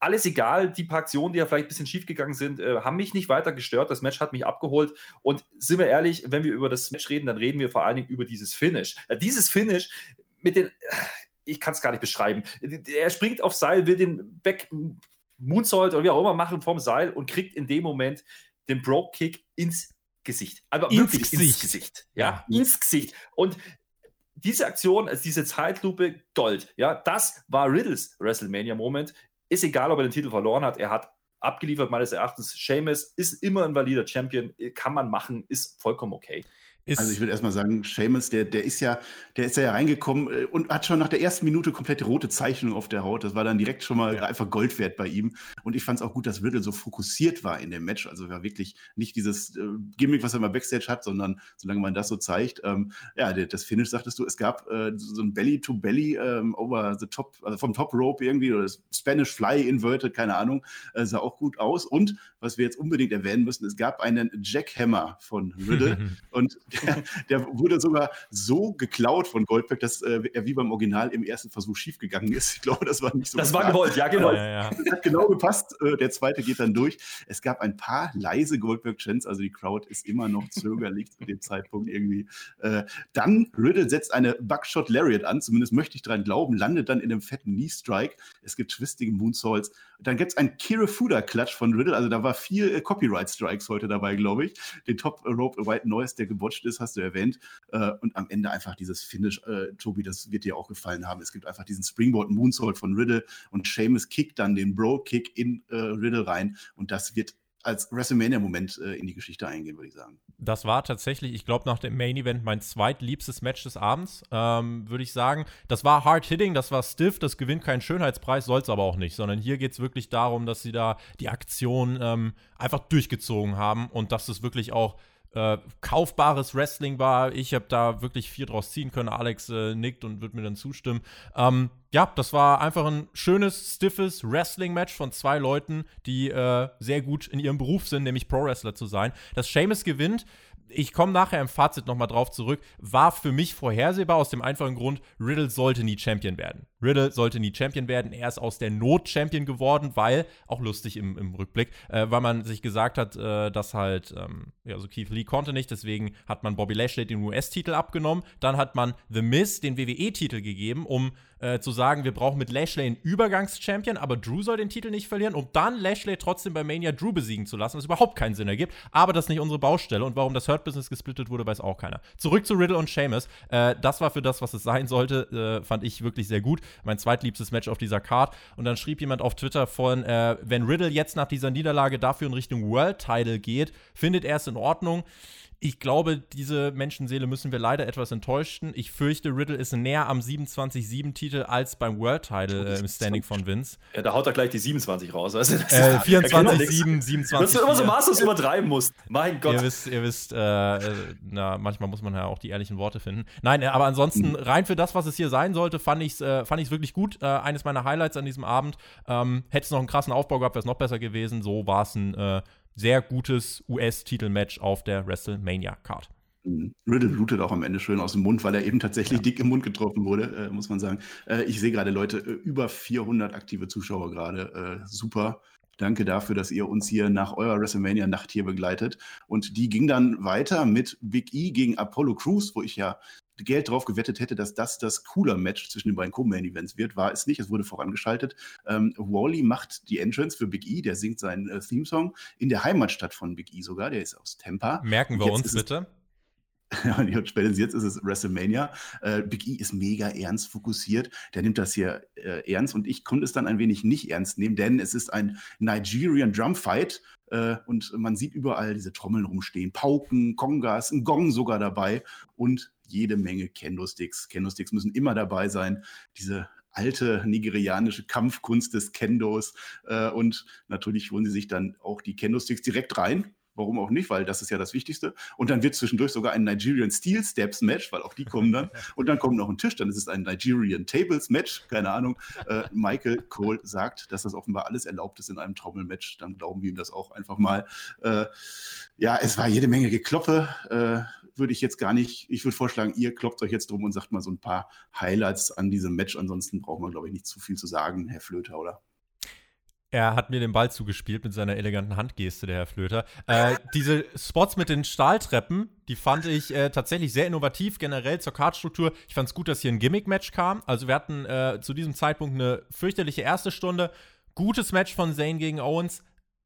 alles egal, die paar Aktionen, die ja vielleicht ein bisschen schief gegangen sind, äh, haben mich nicht weiter gestört. Das Match hat mich abgeholt. Und sind wir ehrlich, wenn wir über das Match reden, dann reden wir vor allen Dingen über dieses Finish. Äh, dieses Finish mit den, ich kann es gar nicht beschreiben. Er springt auf Seil, will den Back Moonsault oder wie auch immer machen vom Seil und kriegt in dem Moment den Broke Kick ins Gesicht. Aber ins wirklich Gesicht. ins Gesicht. Ja, ja, ins Gesicht. Und diese Aktion, also diese Zeitlupe, Gold. Ja, das war Riddles WrestleMania-Moment. Ist egal, ob er den Titel verloren hat. Er hat abgeliefert, meines Erachtens. Seamus ist immer ein valider Champion. Kann man machen, ist vollkommen okay. Ist also ich würde erstmal sagen, Seamus, der, der ist ja, der ist ja reingekommen äh, und hat schon nach der ersten Minute komplette rote Zeichnung auf der Haut. Das war dann direkt schon mal ja. einfach Gold wert bei ihm. Und ich fand es auch gut, dass Riddle so fokussiert war in dem Match. Also war wirklich nicht dieses äh, Gimmick, was er mal Backstage hat, sondern solange man das so zeigt. Ähm, ja, der, das Finish sagtest du, es gab äh, so ein Belly to Belly ähm, over the top, also vom Top Rope irgendwie oder Spanish Fly inverted, keine Ahnung, äh, sah auch gut aus. Und was wir jetzt unbedingt erwähnen müssen, es gab einen Jackhammer von Riddle und der, wurde sogar so geklaut von Goldberg, dass äh, er wie beim Original im ersten Versuch schiefgegangen ist. Ich glaube, das war nicht so. Das war gewollt, ja, genau. Ja, ja. Das hat genau gepasst. Äh, der zweite geht dann durch. Es gab ein paar leise Goldberg-Chants, also die Crowd ist immer noch zögerlich zu dem Zeitpunkt irgendwie. Äh, dann Riddle setzt eine Buckshot Lariat an, zumindest möchte ich dran glauben, landet dann in einem fetten Knee-Strike. Es gibt twistige Moonsaults. Dann gibt es einen Kirifuda-Klatsch von Riddle, also da war viel äh, Copyright-Strikes heute dabei, glaube ich. Den Top Rope White Noise, der gebotcht ist, hast du erwähnt. Äh, und am Ende einfach dieses Finish, äh, Tobi, das wird dir auch gefallen haben. Es gibt einfach diesen Springboard Moonsault von Riddle und Seamus kickt dann den Bro-Kick in äh, Riddle rein. Und das wird als WrestleMania-Moment äh, in die Geschichte eingehen, würde ich sagen. Das war tatsächlich, ich glaube, nach dem Main-Event mein zweitliebstes Match des Abends, ähm, würde ich sagen. Das war hard-hitting, das war stiff, das gewinnt keinen Schönheitspreis, soll es aber auch nicht, sondern hier geht es wirklich darum, dass sie da die Aktion ähm, einfach durchgezogen haben und dass es wirklich auch äh, kaufbares Wrestling war. Ich habe da wirklich viel draus ziehen können. Alex äh, nickt und wird mir dann zustimmen. Ähm, ja, das war einfach ein schönes, stiffes Wrestling-Match von zwei Leuten, die äh, sehr gut in ihrem Beruf sind, nämlich Pro-Wrestler zu sein. Dass Seamus gewinnt, ich komme nachher im Fazit nochmal drauf zurück, war für mich vorhersehbar aus dem einfachen Grund, Riddle sollte nie Champion werden. Riddle sollte nie Champion werden. Er ist aus der Not Champion geworden, weil, auch lustig im, im Rückblick, äh, weil man sich gesagt hat, äh, dass halt, ähm, ja, also Keith Lee konnte nicht, deswegen hat man Bobby Lashley den US-Titel abgenommen. Dann hat man The Miz den WWE-Titel gegeben, um äh, zu sagen, wir brauchen mit Lashley einen Übergangs-Champion, aber Drew soll den Titel nicht verlieren, um dann Lashley trotzdem bei Mania Drew besiegen zu lassen, was überhaupt keinen Sinn ergibt. Aber das ist nicht unsere Baustelle und warum das Hurt-Business gesplittet wurde, weiß auch keiner. Zurück zu Riddle und Sheamus. Äh, das war für das, was es sein sollte, äh, fand ich wirklich sehr gut. Mein zweitliebstes Match auf dieser Card. Und dann schrieb jemand auf Twitter von, äh, wenn Riddle jetzt nach dieser Niederlage dafür in Richtung World Title geht, findet er es in Ordnung ich glaube, diese Menschenseele müssen wir leider etwas enttäuschen. Ich fürchte, Riddle ist näher am 27-7-Titel als beim World Title äh, im Standing von Vince. Ja, da haut er gleich die 27 raus. Weißt du? äh, 24-7, 27. Dass du immer so maßlos übertreiben musst. Mein Gott. Ihr wisst, ihr wisst äh, äh, na, manchmal muss man ja auch die ehrlichen Worte finden. Nein, äh, aber ansonsten, mhm. rein für das, was es hier sein sollte, fand ich es äh, fand wirklich gut. Äh, eines meiner Highlights an diesem Abend. Ähm, Hätte es noch einen krassen Aufbau gehabt, wäre es noch besser gewesen. So war es ein sehr gutes US-Titelmatch auf der WrestleMania-Card. Mhm. Riddle blutet auch am Ende schön aus dem Mund, weil er eben tatsächlich ja. dick im Mund getroffen wurde, äh, muss man sagen. Äh, ich sehe gerade Leute, äh, über 400 aktive Zuschauer gerade. Äh, super. Danke dafür, dass ihr uns hier nach eurer WrestleMania-Nacht hier begleitet. Und die ging dann weiter mit Big E gegen Apollo Crews, wo ich ja Geld drauf gewettet hätte, dass das das cooler Match zwischen den beiden Co-Main-Events wird. War es nicht, es wurde vorangeschaltet. Ähm, Wally macht die Entrance für Big E, der singt seinen äh, Theme-Song in der Heimatstadt von Big E sogar, der ist aus Tampa. Merken wir uns bitte. und spätestens jetzt ist es WrestleMania. Äh, Big E ist mega ernst fokussiert. Der nimmt das hier äh, ernst und ich konnte es dann ein wenig nicht ernst nehmen, denn es ist ein Nigerian Drum Fight äh, und man sieht überall diese Trommeln rumstehen, Pauken, Kongas, ein Gong sogar dabei und jede Menge Kendo-Sticks. Kendo-Sticks müssen immer dabei sein. Diese alte nigerianische Kampfkunst des Kendos. Äh, und natürlich holen sie sich dann auch die Kendo-Sticks direkt rein. Warum auch nicht, weil das ist ja das Wichtigste. Und dann wird zwischendurch sogar ein Nigerian Steel Steps Match, weil auch die kommen dann. Und dann kommt noch ein Tisch, dann ist es ein Nigerian Tables Match, keine Ahnung. Äh, Michael Cole sagt, dass das offenbar alles erlaubt ist in einem Trommelmatch. Dann glauben wir ihm das auch einfach mal. Äh, ja, es war jede Menge Gekloppe. Äh, würde ich jetzt gar nicht, ich würde vorschlagen, ihr kloppt euch jetzt drum und sagt mal so ein paar Highlights an diesem Match. Ansonsten braucht man, glaube ich, nicht zu viel zu sagen, Herr Flöter, oder? Er hat mir den Ball zugespielt mit seiner eleganten Handgeste, der Herr Flöter. Äh, diese Spots mit den Stahltreppen, die fand ich äh, tatsächlich sehr innovativ, generell zur Kartstruktur. Ich fand es gut, dass hier ein Gimmick-Match kam. Also wir hatten äh, zu diesem Zeitpunkt eine fürchterliche erste Stunde. Gutes Match von Zane gegen Owens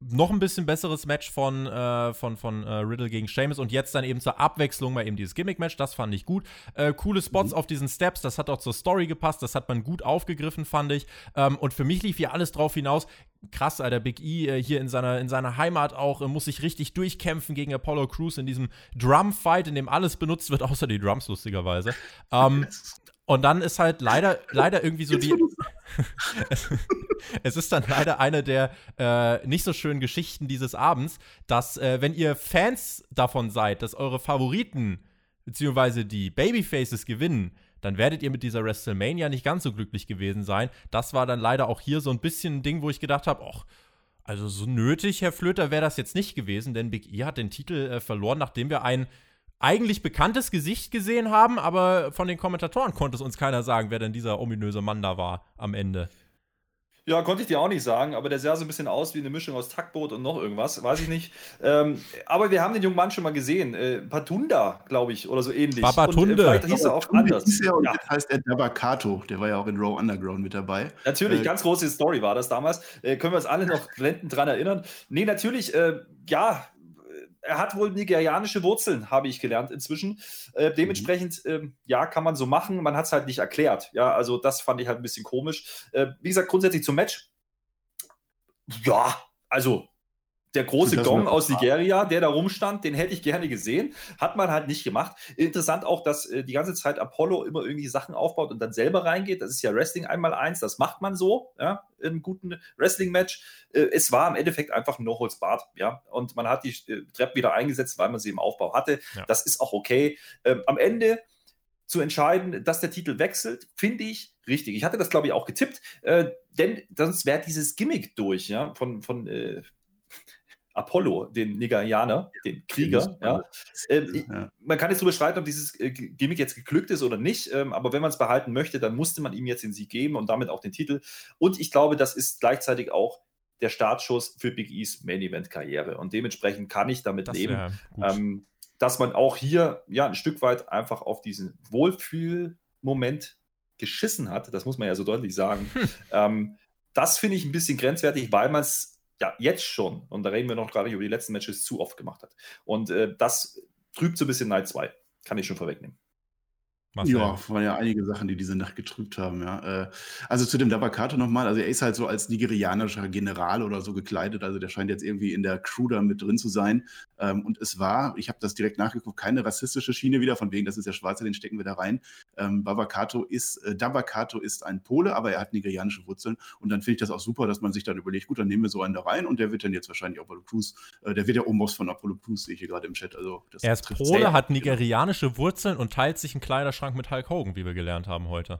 noch ein bisschen besseres Match von, äh, von, von äh, Riddle gegen Sheamus und jetzt dann eben zur Abwechslung mal eben dieses Gimmick-Match, das fand ich gut. Äh, coole Spots mhm. auf diesen Steps, das hat auch zur Story gepasst, das hat man gut aufgegriffen, fand ich. Ähm, und für mich lief hier alles drauf hinaus. Krass, Alter, Big E äh, hier in seiner, in seiner Heimat auch, äh, muss sich richtig durchkämpfen gegen Apollo Crews in diesem Drum-Fight, in dem alles benutzt wird, außer die Drums, lustigerweise. Ähm, und dann ist halt leider, leider irgendwie so die. es ist dann leider eine der äh, nicht so schönen Geschichten dieses Abends, dass, äh, wenn ihr Fans davon seid, dass eure Favoriten beziehungsweise die Babyfaces gewinnen, dann werdet ihr mit dieser WrestleMania nicht ganz so glücklich gewesen sein. Das war dann leider auch hier so ein bisschen ein Ding, wo ich gedacht habe, ach, also so nötig, Herr Flöter, wäre das jetzt nicht gewesen, denn Big E hat den Titel äh, verloren, nachdem wir einen eigentlich bekanntes Gesicht gesehen haben, aber von den Kommentatoren konnte es uns keiner sagen, wer denn dieser ominöse Mann da war am Ende. Ja, konnte ich dir auch nicht sagen, aber der sah so ein bisschen aus wie eine Mischung aus Tackboot und noch irgendwas, weiß ich nicht. Ähm, aber wir haben den jungen Mann schon mal gesehen. Äh, Patunda, glaube ich, oder so ähnlich. Babatunde. Und, äh, vielleicht hieß er auch anders. Hieß er und ja. jetzt heißt er Dabakato. Der war ja auch in Raw Underground mit dabei. Natürlich, äh, ganz große Story war das damals. Äh, können wir uns alle noch blendend dran erinnern. Nee, natürlich, äh, ja, er hat wohl nigerianische Wurzeln, habe ich gelernt inzwischen. Äh, dementsprechend, äh, ja, kann man so machen. Man hat es halt nicht erklärt. Ja, also das fand ich halt ein bisschen komisch. Äh, wie gesagt, grundsätzlich zum Match. Ja, also der große Gong aus Nigeria, der da rumstand, den hätte ich gerne gesehen. Hat man halt nicht gemacht. Interessant auch, dass äh, die ganze Zeit Apollo immer irgendwie Sachen aufbaut und dann selber reingeht. Das ist ja Wrestling einmal eins, das macht man so, ja, in einem guten Wrestling-Match. Äh, es war im Endeffekt einfach ein No-Holds-Bart, ja. Und man hat die äh, Treppe wieder eingesetzt, weil man sie im Aufbau hatte. Ja. Das ist auch okay. Ähm, am Ende zu entscheiden, dass der Titel wechselt, finde ich richtig. Ich hatte das, glaube ich, auch getippt, äh, denn sonst wäre dieses Gimmick durch, ja, von, von äh, Apollo, den Nigerianer, den Krieger. Ja. Ähm, ja. Man kann jetzt darüber streiten, ob dieses äh, Gimmick jetzt geglückt ist oder nicht, ähm, aber wenn man es behalten möchte, dann musste man ihm jetzt den Sieg geben und damit auch den Titel. Und ich glaube, das ist gleichzeitig auch der Startschuss für Big E's Main Event Karriere. Und dementsprechend kann ich damit das leben, ähm, dass man auch hier ja ein Stück weit einfach auf diesen Wohlfühlmoment geschissen hat. Das muss man ja so deutlich sagen. Hm. Ähm, das finde ich ein bisschen grenzwertig, weil man es ja jetzt schon, und da reden wir noch gerade über die letzten Matches, zu oft gemacht hat. Und äh, das trübt so ein bisschen Night 2. Kann ich schon vorwegnehmen. Marcel. Ja, waren ja einige Sachen, die diese Nacht getrübt haben, ja. Äh, also zu dem Dabakato nochmal, also er ist halt so als nigerianischer General oder so gekleidet, also der scheint jetzt irgendwie in der Crew da mit drin zu sein. Ähm, und es war, ich habe das direkt nachgeguckt, keine rassistische Schiene wieder, von wegen, das ist der Schwarze, den stecken wir da rein. Ähm, Babakato ist, äh, Dabakato ist ein Pole, aber er hat nigerianische Wurzeln und dann finde ich das auch super, dass man sich dann überlegt, gut, dann nehmen wir so einen da rein und der wird dann jetzt wahrscheinlich Apollo Crews, äh, der wird ja Omos von Apollo Crews, sehe ich hier gerade im Chat. Also er ist Pole, hat nigerianische Wurzeln und teilt sich einen Kleiderschrank Kleiderschrank mit Hulk Hogan, wie wir gelernt haben heute.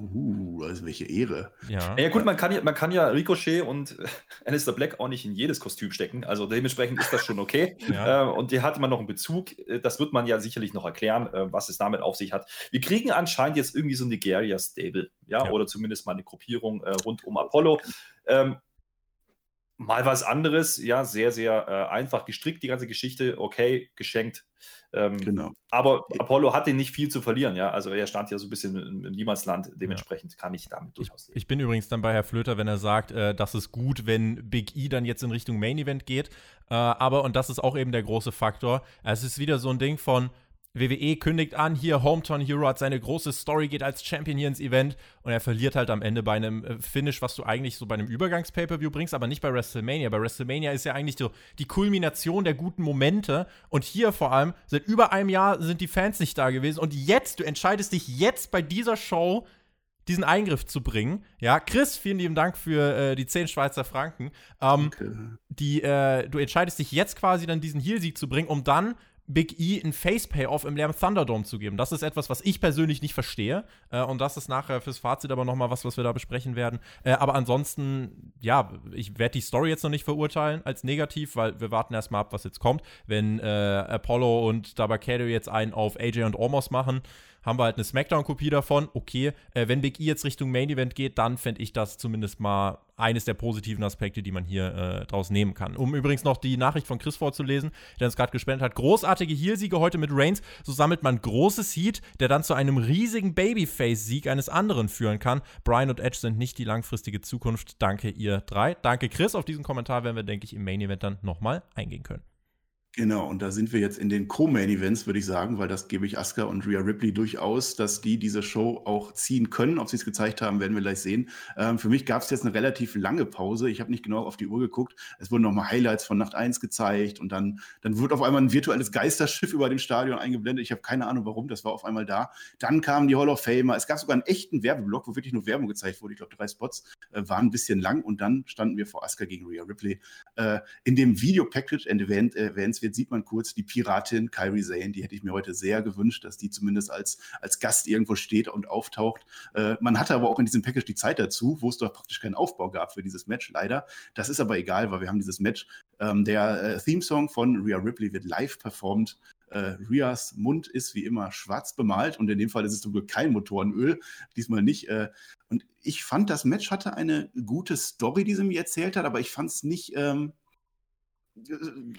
Uh, also welche Ehre. Ja. ja, gut, man kann ja, man kann ja Ricochet und Alistair Black auch nicht in jedes Kostüm stecken. Also dementsprechend ist das schon okay. ja. äh, und hier hatte man noch einen Bezug. Äh, das wird man ja sicherlich noch erklären, äh, was es damit auf sich hat. Wir kriegen anscheinend jetzt irgendwie so ein Nigeria-Stable, ja? ja? oder zumindest mal eine Gruppierung äh, rund um Apollo. Mal was anderes, ja, sehr, sehr äh, einfach gestrickt, die ganze Geschichte, okay, geschenkt. Ähm, genau. Aber Apollo hatte nicht viel zu verlieren, ja. Also er stand ja so ein bisschen im, im Niemandsland, dementsprechend ja. kann ich damit durchaus leben. Ich bin übrigens dann bei Herr Flöter, wenn er sagt, äh, dass es gut, wenn Big E dann jetzt in Richtung Main Event geht. Äh, aber, und das ist auch eben der große Faktor, es ist wieder so ein Ding von, WWE kündigt an, hier Hometown Hero hat seine große Story, geht als Champion hier ins Event und er verliert halt am Ende bei einem äh, Finish, was du eigentlich so bei einem Übergangs-Pay-Per-View bringst, aber nicht bei WrestleMania. Bei WrestleMania ist ja eigentlich so die Kulmination der guten Momente und hier vor allem, seit über einem Jahr sind die Fans nicht da gewesen und jetzt, du entscheidest dich jetzt bei dieser Show diesen Eingriff zu bringen. Ja, Chris, vielen lieben Dank für äh, die 10 Schweizer Franken. Ähm, okay. die, äh, du entscheidest dich jetzt quasi dann diesen Heal-Sieg zu bringen, um dann Big E ein Face-Payoff im leeren Thunderdome zu geben. Das ist etwas, was ich persönlich nicht verstehe. Äh, und das ist nachher fürs Fazit aber nochmal was, was wir da besprechen werden. Äh, aber ansonsten, ja, ich werde die Story jetzt noch nicht verurteilen als negativ, weil wir warten erstmal ab, was jetzt kommt. Wenn äh, Apollo und Dabakato jetzt einen auf AJ und Omos machen, haben wir halt eine Smackdown-Kopie davon. Okay, äh, wenn Big E jetzt Richtung Main Event geht, dann fände ich das zumindest mal eines der positiven Aspekte, die man hier äh, draus nehmen kann. Um übrigens noch die Nachricht von Chris vorzulesen, der uns gerade gespendet hat. Großartige Heelsiege heute mit Reigns. So sammelt man großes Heat, der dann zu einem riesigen Babyface-Sieg eines anderen führen kann. Brian und Edge sind nicht die langfristige Zukunft. Danke, ihr drei. Danke, Chris. Auf diesen Kommentar werden wir, denke ich, im Main Event dann nochmal eingehen können. Genau, und da sind wir jetzt in den Co-Main-Events, würde ich sagen, weil das gebe ich Asuka und Rhea Ripley durchaus, dass die diese Show auch ziehen können. Ob sie es gezeigt haben, werden wir gleich sehen. Ähm, für mich gab es jetzt eine relativ lange Pause. Ich habe nicht genau auf die Uhr geguckt. Es wurden nochmal Highlights von Nacht 1 gezeigt und dann, dann wurde auf einmal ein virtuelles Geisterschiff über dem Stadion eingeblendet. Ich habe keine Ahnung warum, das war auf einmal da. Dann kamen die Hall of Famer. Es gab sogar einen echten Werbeblock, wo wirklich nur Werbung gezeigt wurde. Ich glaube, drei Spots äh, waren ein bisschen lang und dann standen wir vor Asuka gegen Rhea Ripley. Äh, in dem Video-Package Event, äh, Events wird, sieht man kurz die Piratin Kyrie Zane, die hätte ich mir heute sehr gewünscht, dass die zumindest als, als Gast irgendwo steht und auftaucht. Äh, man hatte aber auch in diesem Package die Zeit dazu, wo es doch praktisch keinen Aufbau gab für dieses Match, leider. Das ist aber egal, weil wir haben dieses Match. Ähm, der äh, Theme-Song von Rhea Ripley wird live performt. Äh, Rias Mund ist wie immer schwarz bemalt und in dem Fall ist es zum Glück kein Motorenöl, diesmal nicht. Äh, und ich fand, das Match hatte eine gute Story, die sie mir erzählt hat, aber ich fand es nicht, ähm,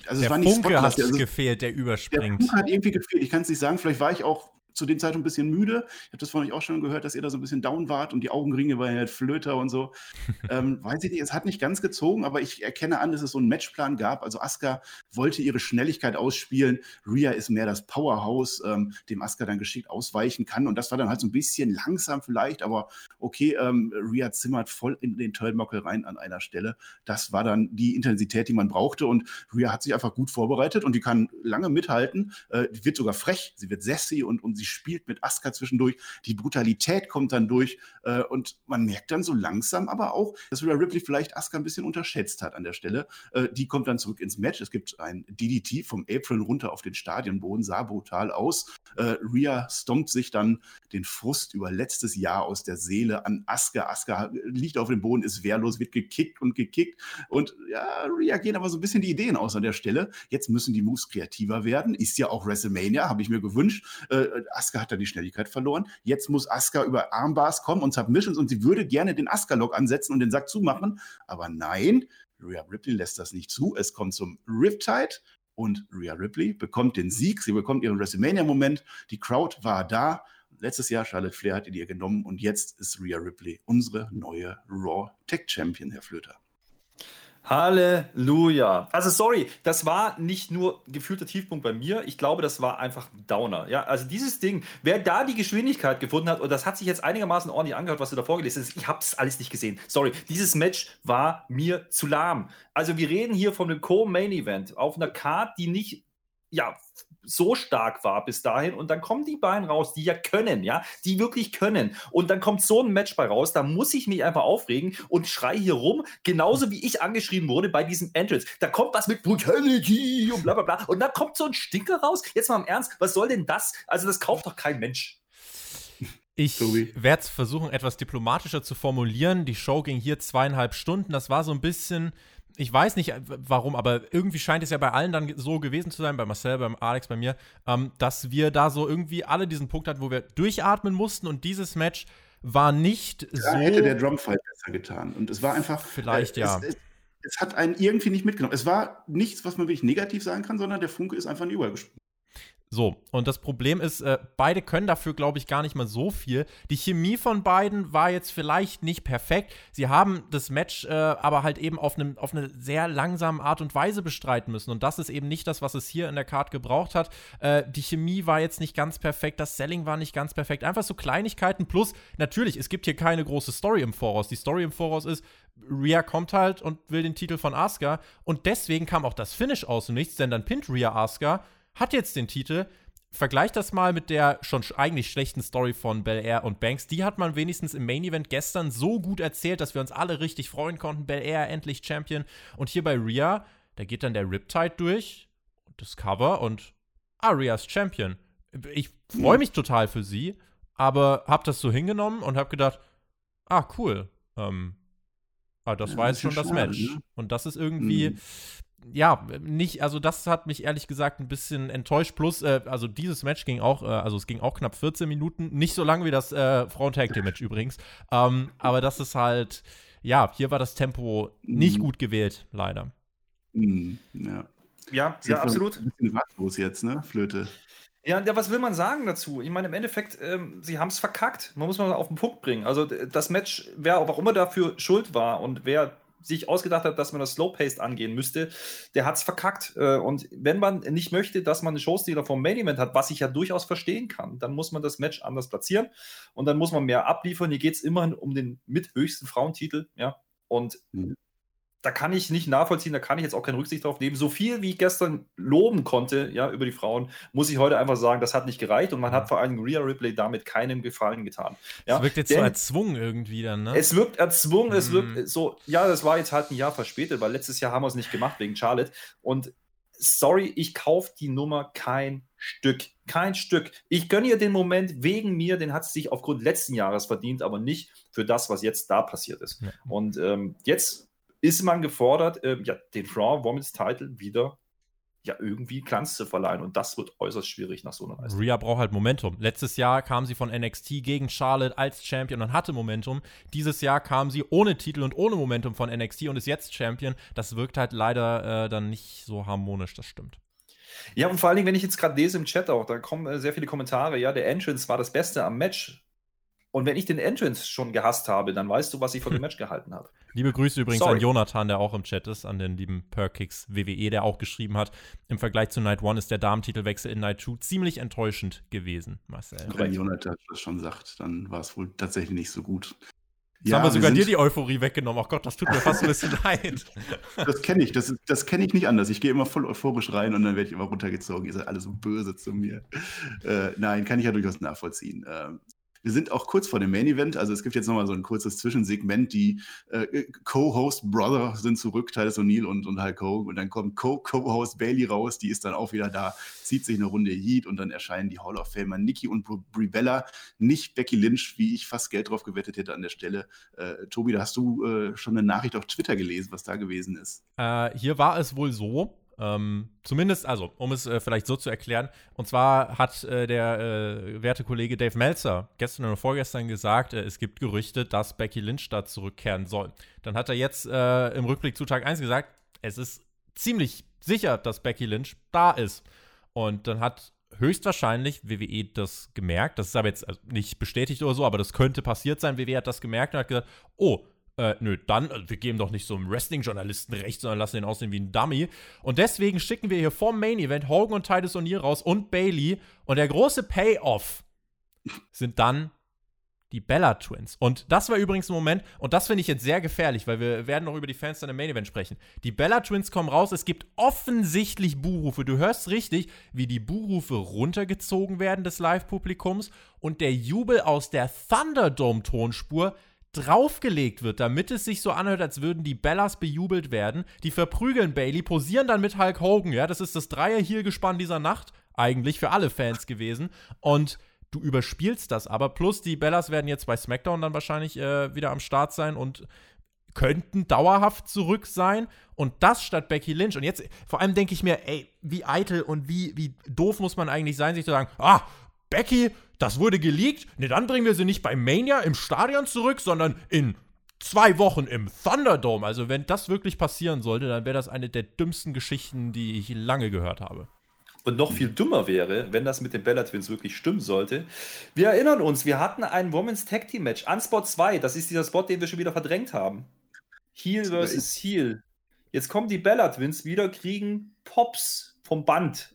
also der es war nicht Funke hat also, gefehlt, der überspringt. Der Funke hat irgendwie gefehlt. Ich kann es nicht sagen. Vielleicht war ich auch zu dem Zeitpunkt ein bisschen müde. Ich habe das von euch auch schon gehört, dass ihr da so ein bisschen down wart und die Augenringe bei Herr Flöter und so. ähm, weiß ich nicht, es hat nicht ganz gezogen, aber ich erkenne an, dass es so einen Matchplan gab. Also Asuka wollte ihre Schnelligkeit ausspielen. Rhea ist mehr das Powerhouse, ähm, dem Asuka dann geschickt ausweichen kann. Und das war dann halt so ein bisschen langsam vielleicht, aber okay, ähm, Rhea zimmert voll in den Turnbuckle rein an einer Stelle. Das war dann die Intensität, die man brauchte. Und Rhea hat sich einfach gut vorbereitet und die kann lange mithalten. Äh, die wird sogar frech, sie wird sassy und, und sie spielt mit Asuka zwischendurch, die Brutalität kommt dann durch äh, und man merkt dann so langsam aber auch, dass Rhea Ripley vielleicht Asuka ein bisschen unterschätzt hat an der Stelle. Äh, die kommt dann zurück ins Match. Es gibt ein DDT vom Apron runter auf den Stadionboden, sah brutal aus. Äh, Rhea stompt sich dann den Frust über letztes Jahr aus der Seele an Asuka. Asuka liegt auf dem Boden, ist wehrlos, wird gekickt und gekickt und ja, Rhea gehen aber so ein bisschen die Ideen aus an der Stelle. Jetzt müssen die Moves kreativer werden. Ist ja auch WrestleMania, habe ich mir gewünscht. Äh, Asuka hat da die Schnelligkeit verloren. Jetzt muss Asuka über Armbars kommen und Submissions und sie würde gerne den Asuka-Lock ansetzen und den Sack zumachen. Aber nein, Rhea Ripley lässt das nicht zu. Es kommt zum Riptide und Rhea Ripley bekommt den Sieg. Sie bekommt ihren WrestleMania-Moment. Die Crowd war da. Letztes Jahr Charlotte Flair hat ihn ihr genommen und jetzt ist Rhea Ripley unsere neue Raw Tech Champion, Herr Flöter. Halleluja. Also sorry, das war nicht nur gefühlter Tiefpunkt bei mir. Ich glaube, das war einfach ein Downer. Ja, also dieses Ding, wer da die Geschwindigkeit gefunden hat, und das hat sich jetzt einigermaßen ordentlich angehört, was du da vorgelesen hast, ich habe es alles nicht gesehen. Sorry, dieses Match war mir zu lahm. Also wir reden hier von einem Co-Main-Event auf einer Card, die nicht ja, so stark war bis dahin und dann kommen die beiden raus, die ja können, ja, die wirklich können und dann kommt so ein Match bei raus, da muss ich mich einfach aufregen und schrei hier rum, genauso wie ich angeschrieben wurde bei diesem Entrance. Da kommt was mit Brutality und bla bla bla und dann kommt so ein Stinker raus. Jetzt mal im Ernst, was soll denn das? Also das kauft doch kein Mensch. Ich werde es versuchen, etwas diplomatischer zu formulieren. Die Show ging hier zweieinhalb Stunden. Das war so ein bisschen ich weiß nicht äh, warum, aber irgendwie scheint es ja bei allen dann so gewesen zu sein, bei Marcel, beim Alex, bei mir, ähm, dass wir da so irgendwie alle diesen Punkt hatten, wo wir durchatmen mussten und dieses Match war nicht ja, so. hätte der Drumfight besser getan. Und es war einfach. Vielleicht, äh, ja. Es, es, es, hat einen irgendwie nicht mitgenommen. Es war nichts, was man wirklich negativ sagen kann, sondern der Funke ist einfach nie übergesprungen. So, und das Problem ist, äh, beide können dafür, glaube ich, gar nicht mal so viel. Die Chemie von beiden war jetzt vielleicht nicht perfekt. Sie haben das Match äh, aber halt eben auf, einem, auf eine sehr langsame Art und Weise bestreiten müssen. Und das ist eben nicht das, was es hier in der Card gebraucht hat. Äh, die Chemie war jetzt nicht ganz perfekt, das Selling war nicht ganz perfekt. Einfach so Kleinigkeiten. Plus, natürlich, es gibt hier keine große Story im Voraus. Die Story im Voraus ist, Rhea kommt halt und will den Titel von Asuka. Und deswegen kam auch das Finish aus dem Nichts, denn dann pinnt Rhea Asuka hat jetzt den Titel. Vergleich das mal mit der schon eigentlich schlechten Story von Bel Air und Banks. Die hat man wenigstens im Main Event gestern so gut erzählt, dass wir uns alle richtig freuen konnten. Bel Air endlich Champion. Und hier bei Rhea, da geht dann der Riptide durch, das Cover und ah, Rhea's Champion. Ich freue mich total für sie, aber hab das so hingenommen und hab gedacht, ah, cool. Ähm, ah, das ja, war jetzt schon das schade, Match. Ne? Und das ist irgendwie. Mhm ja, nicht, also das hat mich ehrlich gesagt ein bisschen enttäuscht. Plus, äh, also dieses Match ging auch, äh, also es ging auch knapp 14 Minuten, nicht so lang wie das äh, Frauen-Tag-Team-Match übrigens. Ähm, aber das ist halt, ja, hier war das Tempo nicht mhm. gut gewählt, leider. Mhm, ja. Ja, ja, absolut. Ein bisschen ratlos jetzt, ne, Flöte. Ja, ja, was will man sagen dazu? Ich meine, im Endeffekt, ähm, sie haben es verkackt. Man muss mal auf den Punkt bringen. Also das Match, wer auch immer dafür schuld war und wer sich ausgedacht hat, dass man das Slow-Paced angehen müsste, der hat es verkackt. Äh, und wenn man nicht möchte, dass man einen Showstealer vom Main Event hat, was ich ja durchaus verstehen kann, dann muss man das Match anders platzieren und dann muss man mehr abliefern. Hier geht es immerhin um den mithöchsten Frauentitel, ja. Und mhm da kann ich nicht nachvollziehen, da kann ich jetzt auch keine Rücksicht drauf nehmen. So viel, wie ich gestern loben konnte, ja, über die Frauen, muss ich heute einfach sagen, das hat nicht gereicht und man hat vor allem Rhea Ripley damit keinem Gefallen getan. Ja? Es wirkt jetzt so erzwungen irgendwie dann, ne? Es wirkt erzwungen, hm. es wirkt mhm. so, ja, das war jetzt halt ein Jahr verspätet, weil letztes Jahr haben wir es nicht gemacht wegen Charlotte und sorry, ich kaufe die Nummer kein Stück. Kein Stück. Ich gönne ihr den Moment wegen mir, den hat sie sich aufgrund letzten Jahres verdient, aber nicht für das, was jetzt da passiert ist. Ja. Und ähm, jetzt ist man gefordert, äh, ja, den Raw Women's Title wieder ja irgendwie Glanz zu verleihen. Und das wird äußerst schwierig nach so einer Leistung. Rhea braucht halt Momentum. Letztes Jahr kam sie von NXT gegen Charlotte als Champion und hatte Momentum. Dieses Jahr kam sie ohne Titel und ohne Momentum von NXT und ist jetzt Champion. Das wirkt halt leider äh, dann nicht so harmonisch, das stimmt. Ja, und vor allen Dingen, wenn ich jetzt gerade lese im Chat auch, da kommen äh, sehr viele Kommentare, ja, der Entrance war das Beste am Match. Und wenn ich den Entrance schon gehasst habe, dann weißt du, was ich von dem Match gehalten habe. Liebe Grüße übrigens Sorry. an Jonathan, der auch im Chat ist, an den lieben Perkix WWE, der auch geschrieben hat, im Vergleich zu Night One ist der Damentitelwechsel in Night Two ziemlich enttäuschend gewesen, Marcel. Wenn Jonathan das schon sagt, dann war es wohl tatsächlich nicht so gut. Jetzt ja, haben wir sogar wir dir die Euphorie weggenommen. Ach Gott, das tut mir fast ein bisschen leid. Das kenne ich, das, das kenne ich nicht anders. Ich gehe immer voll euphorisch rein und dann werde ich immer runtergezogen. Ihr seid alle so böse zu mir. Äh, nein, kann ich ja durchaus nachvollziehen. Äh, wir sind auch kurz vor dem Main Event, also es gibt jetzt nochmal so ein kurzes Zwischensegment. Die äh, Co-Host Brother sind zurück, Titus O'Neill und, und Hulk Hogan. Und dann kommt Co-Host Bailey raus, die ist dann auch wieder da, zieht sich eine Runde Heat und dann erscheinen die Hall of Famer Nikki und Brie Bella, nicht Becky Lynch, wie ich fast Geld drauf gewettet hätte an der Stelle. Äh, Tobi, da hast du äh, schon eine Nachricht auf Twitter gelesen, was da gewesen ist. Äh, hier war es wohl so, ähm, zumindest, also, um es äh, vielleicht so zu erklären, und zwar hat äh, der äh, werte Kollege Dave Meltzer gestern oder vorgestern gesagt, äh, es gibt Gerüchte, dass Becky Lynch da zurückkehren soll. Dann hat er jetzt äh, im Rückblick zu Tag 1 gesagt, es ist ziemlich sicher, dass Becky Lynch da ist. Und dann hat höchstwahrscheinlich WWE das gemerkt. Das ist aber jetzt also nicht bestätigt oder so, aber das könnte passiert sein. WWE hat das gemerkt und hat gesagt, oh, äh, nö, dann, äh, wir geben doch nicht so einem Wrestling-Journalisten recht, sondern lassen ihn aussehen wie ein Dummy. Und deswegen schicken wir hier vorm Main-Event Hogan und Titus O'Neill raus und Bailey. Und der große Payoff sind dann die Bella Twins. Und das war übrigens ein Moment, und das finde ich jetzt sehr gefährlich, weil wir werden noch über die Fans dann im Main Event sprechen. Die Bella Twins kommen raus, es gibt offensichtlich Buhrufe. Du hörst richtig, wie die Buhrufe runtergezogen werden des Live-Publikums und der Jubel aus der Thunderdome-Tonspur draufgelegt wird, damit es sich so anhört, als würden die Bellas bejubelt werden. Die verprügeln Bailey, posieren dann mit Hulk Hogan. Ja, das ist das Dreier-Heel-Gespann dieser Nacht. Eigentlich für alle Fans gewesen. Und du überspielst das aber. Plus, die Bellas werden jetzt bei SmackDown dann wahrscheinlich äh, wieder am Start sein und könnten dauerhaft zurück sein. Und das statt Becky Lynch. Und jetzt, vor allem denke ich mir, ey, wie eitel und wie, wie doof muss man eigentlich sein, sich zu sagen, ah, Becky, das wurde geleakt. Ne, dann bringen wir sie nicht bei Mania im Stadion zurück, sondern in zwei Wochen im Thunderdome. Also, wenn das wirklich passieren sollte, dann wäre das eine der dümmsten Geschichten, die ich lange gehört habe. Und noch viel dümmer wäre, wenn das mit den Bella Twins wirklich stimmen sollte. Wir erinnern uns, wir hatten ein Women's Tag Team Match an Spot 2. Das ist dieser Spot, den wir schon wieder verdrängt haben. Heel versus Heel. Jetzt kommen die Bella Twins wieder, kriegen Pops vom Band.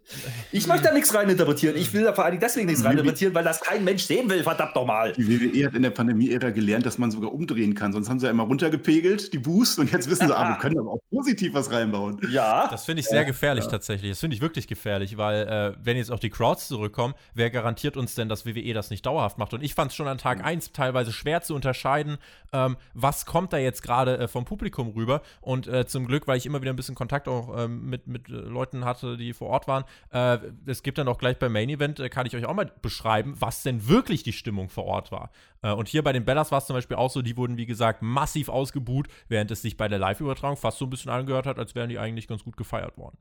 Ich möchte da nichts reininterpretieren. Ich will da vor allem deswegen nichts reininterpretieren, weil das kein Mensch sehen will, verdammt nochmal. Die WWE hat in der Pandemie-Ära gelernt, dass man sogar umdrehen kann. Sonst haben sie ja immer runtergepegelt, die Boost, und jetzt wissen sie, ah, wir können aber auch positiv was reinbauen. Ja. Das finde ich sehr gefährlich ja. tatsächlich. Das finde ich wirklich gefährlich, weil, äh, wenn jetzt auch die Crowds zurückkommen, wer garantiert uns denn, dass WWE das nicht dauerhaft macht? Und ich fand es schon an Tag mhm. 1 teilweise schwer zu unterscheiden, ähm, was kommt da jetzt gerade äh, vom Publikum rüber. Und äh, zum Glück, weil ich immer wieder ein bisschen Kontakt auch ähm, mit, mit äh, Leuten hatte, die die vor Ort waren. Äh, es gibt dann auch gleich beim Main Event, äh, kann ich euch auch mal beschreiben, was denn wirklich die Stimmung vor Ort war. Äh, und hier bei den Bellas war es zum Beispiel auch so, die wurden, wie gesagt, massiv ausgebuht, während es sich bei der Live-Übertragung fast so ein bisschen angehört hat, als wären die eigentlich ganz gut gefeiert worden.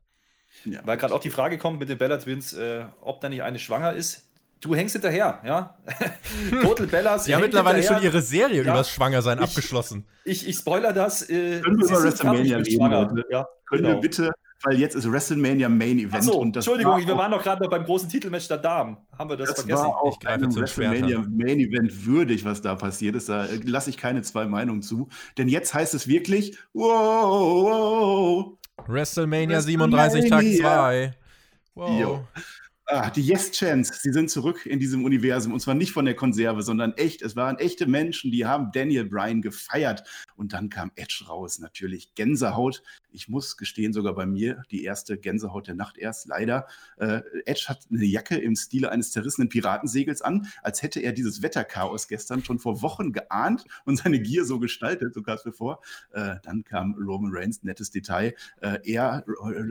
Ja. Weil gerade auch die Frage kommt mit den Bella Twins, äh, ob da nicht eine schwanger ist du hängst hinterher, ja. Total Bellas. Die haben mittlerweile hinterher. schon ihre Serie ja. übers Schwangersein ich, abgeschlossen. Ich, ich spoiler das. Äh, Können wir über WrestleMania reden? Ja, Können genau. wir bitte weil jetzt ist WrestleMania Main Event. So, Entschuldigung, war wir waren doch gerade noch beim großen Titelmatch der Damen. Haben wir das, das vergessen? War auch einem WrestleMania Main Event würdig, was da passiert ist. Da lasse ich keine zwei Meinungen zu. Denn jetzt heißt es wirklich, wow, wow. WrestleMania, WrestleMania 37 Tag 2. Wow. Yo. Ah, die Yes Chance, sie sind zurück in diesem Universum und zwar nicht von der Konserve, sondern echt. Es waren echte Menschen, die haben Daniel Bryan gefeiert und dann kam Edge raus. Natürlich Gänsehaut. Ich muss gestehen, sogar bei mir die erste Gänsehaut der Nacht erst, leider. Äh, Edge hat eine Jacke im Stile eines zerrissenen Piratensegels an, als hätte er dieses Wetterchaos gestern schon vor Wochen geahnt und seine Gier so gestaltet, so kam es mir vor. Äh, dann kam Roman Reigns, nettes Detail. Äh, er,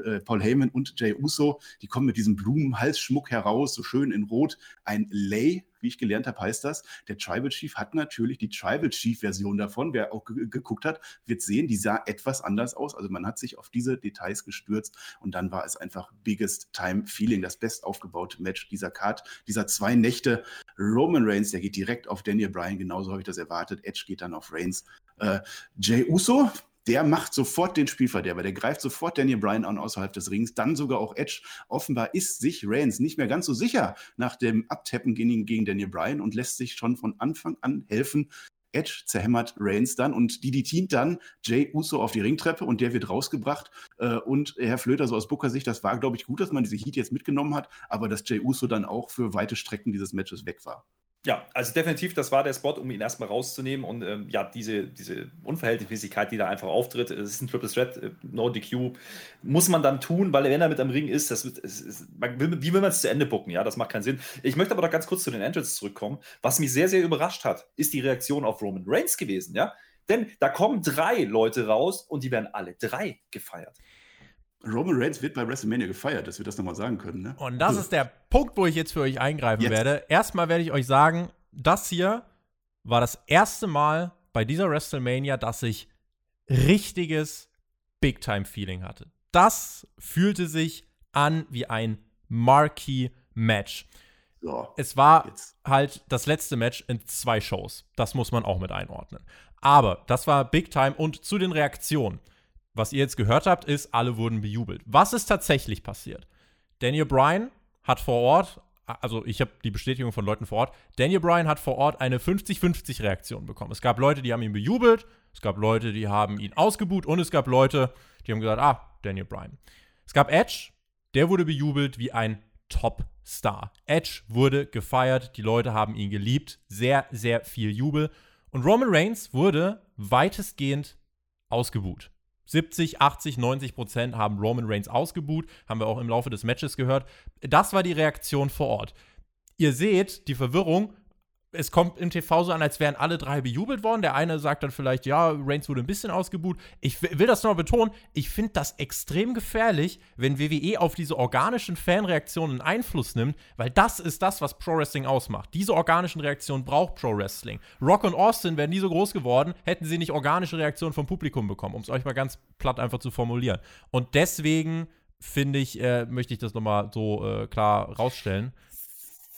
äh, Paul Heyman und Jay Uso, die kommen mit diesem Blumenhalsschmuck heraus, so schön in Rot. Ein Lay wie ich gelernt habe, heißt das, der Tribal Chief hat natürlich die Tribal Chief-Version davon. Wer auch geguckt hat, wird sehen, die sah etwas anders aus. Also man hat sich auf diese Details gestürzt und dann war es einfach Biggest Time Feeling, das best aufgebaute Match dieser Card, dieser zwei Nächte. Roman Reigns, der geht direkt auf Daniel Bryan, genauso habe ich das erwartet. Edge geht dann auf Reigns. Äh, Jay Uso, der macht sofort den Spielverderber, der greift sofort Daniel Bryan an außerhalb des Rings, dann sogar auch Edge. Offenbar ist sich Reigns nicht mehr ganz so sicher nach dem Abtappen gegen, Daniel Bryan und lässt sich schon von Anfang an helfen. Edge zerhämmert Reigns dann und die dient dann Jay Uso auf die Ringtreppe und der wird rausgebracht. Äh, und Herr Flöter, so aus Booker Sicht, das war, glaube ich, gut, dass man diese Heat jetzt mitgenommen hat, aber dass Jay Uso dann auch für weite Strecken dieses Matches weg war. Ja, also definitiv, das war der Spot, um ihn erstmal rauszunehmen und ähm, ja, diese, diese Unverhältnismäßigkeit, die da einfach auftritt, es ist ein Triple Threat, äh, No DQ, muss man dann tun, weil wenn er mit am Ring ist, das wird, es, es, will, wie will man es zu Ende bucken? Ja, das macht keinen Sinn. Ich möchte aber noch ganz kurz zu den Entrance zurückkommen. Was mich sehr, sehr überrascht hat, ist die Reaktion auf Roman Reigns gewesen, ja. Denn da kommen drei Leute raus und die werden alle drei gefeiert. Roman Reigns wird bei WrestleMania gefeiert, dass wir das nochmal sagen können. Ne? Und das also. ist der Punkt, wo ich jetzt für euch eingreifen jetzt. werde. Erstmal werde ich euch sagen, das hier war das erste Mal bei dieser WrestleMania, dass ich richtiges Big-Time-Feeling hatte. Das fühlte sich an wie ein Marquee-Match. So, es war jetzt. halt das letzte Match in zwei Shows. Das muss man auch mit einordnen. Aber das war Big Time und zu den Reaktionen was ihr jetzt gehört habt, ist, alle wurden bejubelt. Was ist tatsächlich passiert? Daniel Bryan hat vor Ort, also ich habe die Bestätigung von Leuten vor Ort, Daniel Bryan hat vor Ort eine 50-50 Reaktion bekommen. Es gab Leute, die haben ihn bejubelt, es gab Leute, die haben ihn ausgebuht und es gab Leute, die haben gesagt, ah, Daniel Bryan. Es gab Edge, der wurde bejubelt wie ein Top-Star. Edge wurde gefeiert, die Leute haben ihn geliebt, sehr, sehr viel Jubel. Und Roman Reigns wurde weitestgehend ausgebuht. 70, 80, 90 Prozent haben Roman Reigns ausgebuht, haben wir auch im Laufe des Matches gehört. Das war die Reaktion vor Ort. Ihr seht die Verwirrung es kommt im TV so an, als wären alle drei bejubelt worden. Der eine sagt dann vielleicht, ja, Reigns wurde ein bisschen ausgebuht. Ich will das noch betonen, ich finde das extrem gefährlich, wenn WWE auf diese organischen Fanreaktionen Einfluss nimmt, weil das ist das, was Pro Wrestling ausmacht. Diese organischen Reaktionen braucht Pro Wrestling. Rock und Austin wären nie so groß geworden, hätten sie nicht organische Reaktionen vom Publikum bekommen, um es euch mal ganz platt einfach zu formulieren. Und deswegen finde ich, äh, möchte ich das nochmal so äh, klar rausstellen.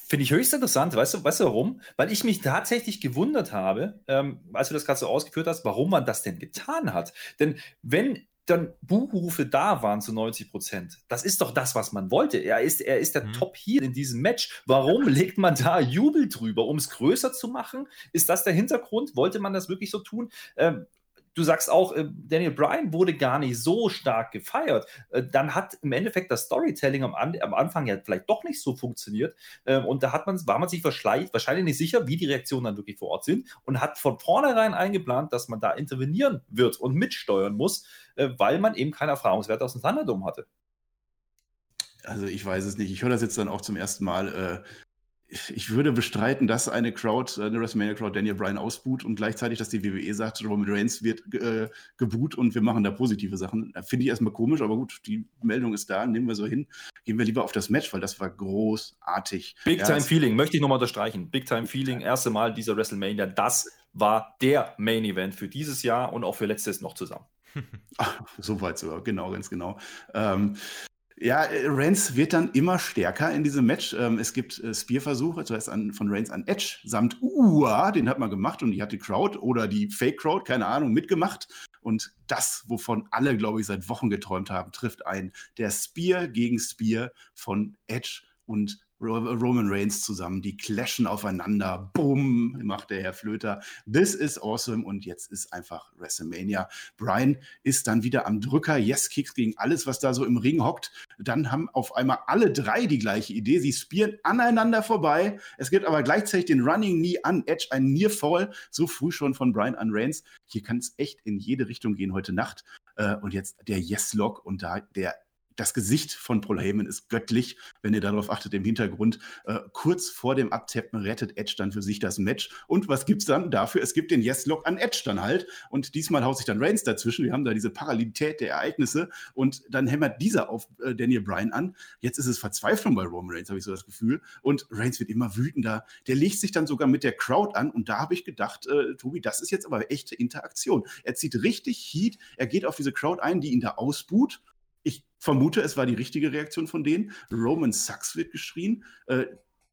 Finde ich höchst interessant. Weißt du, weißt du warum? Weil ich mich tatsächlich gewundert habe, ähm, als du das gerade so ausgeführt hast, warum man das denn getan hat. Denn wenn dann Buchrufe da waren zu 90 Prozent. Das ist doch das, was man wollte. Er ist, er ist der mhm. Top hier in diesem Match. Warum legt man da Jubel drüber? Um es größer zu machen? Ist das der Hintergrund? Wollte man das wirklich so tun? Ähm, du sagst auch, äh, Daniel Bryan wurde gar nicht so stark gefeiert. Äh, dann hat im Endeffekt das Storytelling am, am, Anfang ja vielleicht doch nicht so funktioniert. Äh, und da hat man, war man sich wahrscheinlich nicht sicher, wie die Reaktionen dann wirklich vor Ort sind und hat von vornherein eingeplant, dass man da intervenieren wird und mitsteuern muss, äh, weil man eben keinen Erfahrungswert aus dem Thunderdome hatte. Also ich weiß es nicht. Ich höre das jetzt dann auch zum ersten Mal. Äh, ich würde bestreiten, dass eine Crowd, eine WrestleMania-Crowd Daniel Bryan ausbuht und gleichzeitig, dass die WWE sagt, Roman Reigns wird äh, geboot und wir machen da positive Sachen. Finde ich erstmal komisch, aber gut, die Meldung ist da, nehmen wir so hin. Gehen wir lieber auf das Match, weil das war großartig. Big Time Feeling, möchte ich nochmal unterstreichen. Big Time Feeling, erste Mal dieser WrestleMania, das war der Main Event für dieses Jahr und auch für letztes noch zusammen. Ach, so weit sogar, genau, ganz genau. Ähm, ja, äh, Reigns wird dann immer stärker in diesem Match. Ähm, es gibt äh, Spear-Versuche, zuerst an, von Reigns an Edge samt Ua, den hat man gemacht und die hat die Crowd oder die Fake-Crowd, keine Ahnung, mitgemacht. Und das, wovon alle, glaube ich, seit Wochen geträumt haben, trifft ein. Der Spear gegen Spear von Edge und Roman Reigns zusammen, die clashen aufeinander. Bumm, macht der Herr Flöter. This is awesome. Und jetzt ist einfach WrestleMania. Brian ist dann wieder am Drücker. Yes, Kicks gegen alles, was da so im Ring hockt. Dann haben auf einmal alle drei die gleiche Idee. Sie spieren aneinander vorbei. Es gibt aber gleichzeitig den Running Knee an Edge, ein Near Fall. So früh schon von Brian an Reigns. Hier kann es echt in jede Richtung gehen heute Nacht. Äh, und jetzt der Yes-Lock und da der das Gesicht von Paul Heyman ist göttlich, wenn ihr darauf achtet im Hintergrund. Äh, kurz vor dem Abtappen rettet Edge dann für sich das Match. Und was gibt's dann dafür? Es gibt den Yes-Lock an Edge dann halt. Und diesmal haut sich dann Reigns dazwischen. Wir haben da diese Parallelität der Ereignisse. Und dann hämmert dieser auf äh, Daniel Bryan an. Jetzt ist es Verzweiflung bei Roman Reigns, habe ich so das Gefühl. Und Reigns wird immer wütender. Der legt sich dann sogar mit der Crowd an. Und da habe ich gedacht, äh, Tobi, das ist jetzt aber echte Interaktion. Er zieht richtig Heat. Er geht auf diese Crowd ein, die ihn da ausbuht vermute, es war die richtige Reaktion von denen. Roman Sucks wird geschrien. Äh,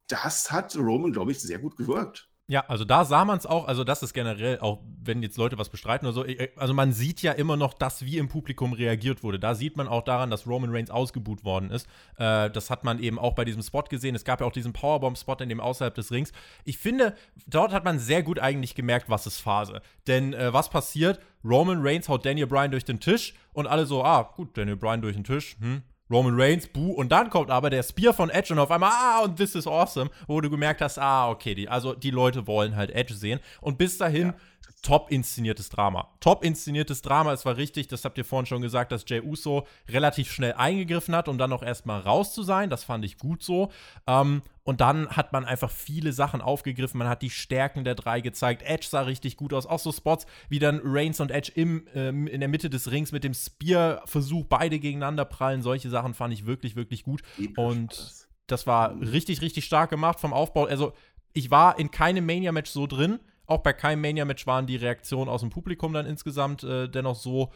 das hat Roman, glaube ich, sehr gut gewirkt. Ja, also da sah man es auch, also das ist generell, auch wenn jetzt Leute was bestreiten oder so, äh, also man sieht ja immer noch, dass wie im Publikum reagiert wurde. Da sieht man auch daran, dass Roman Reigns ausgebuht worden ist. Äh, das hat man eben auch bei diesem Spot gesehen. Es gab ja auch diesen Powerbomb-Spot in dem außerhalb des Rings. Ich finde, dort hat man sehr gut eigentlich gemerkt, was ist Phase. Denn äh, was passiert? Roman Reigns haut Daniel Bryan durch den Tisch und alle so, ah, gut, Daniel Bryan durch den Tisch, hm, Roman Reigns, buh, und dann kommt aber der Spear von Edge und auf einmal, ah, und this is awesome, wo du gemerkt hast, ah, okay, die, also die Leute wollen halt Edge sehen. Und bis dahin ja top inszeniertes Drama. Top inszeniertes Drama. Es war richtig, das habt ihr vorhin schon gesagt, dass Jay Uso relativ schnell eingegriffen hat, um dann auch erstmal raus zu sein. Das fand ich gut so. Ähm, und dann hat man einfach viele Sachen aufgegriffen. Man hat die Stärken der drei gezeigt. Edge sah richtig gut aus. Auch so Spots wie dann Reigns und Edge im, ähm, in der Mitte des Rings mit dem Spear-Versuch, beide gegeneinander prallen. Solche Sachen fand ich wirklich, wirklich gut. Und das war richtig, richtig stark gemacht vom Aufbau. Also, ich war in keinem Mania-Match so drin auch bei keinem Mania-Match waren die Reaktionen aus dem Publikum dann insgesamt äh, dennoch so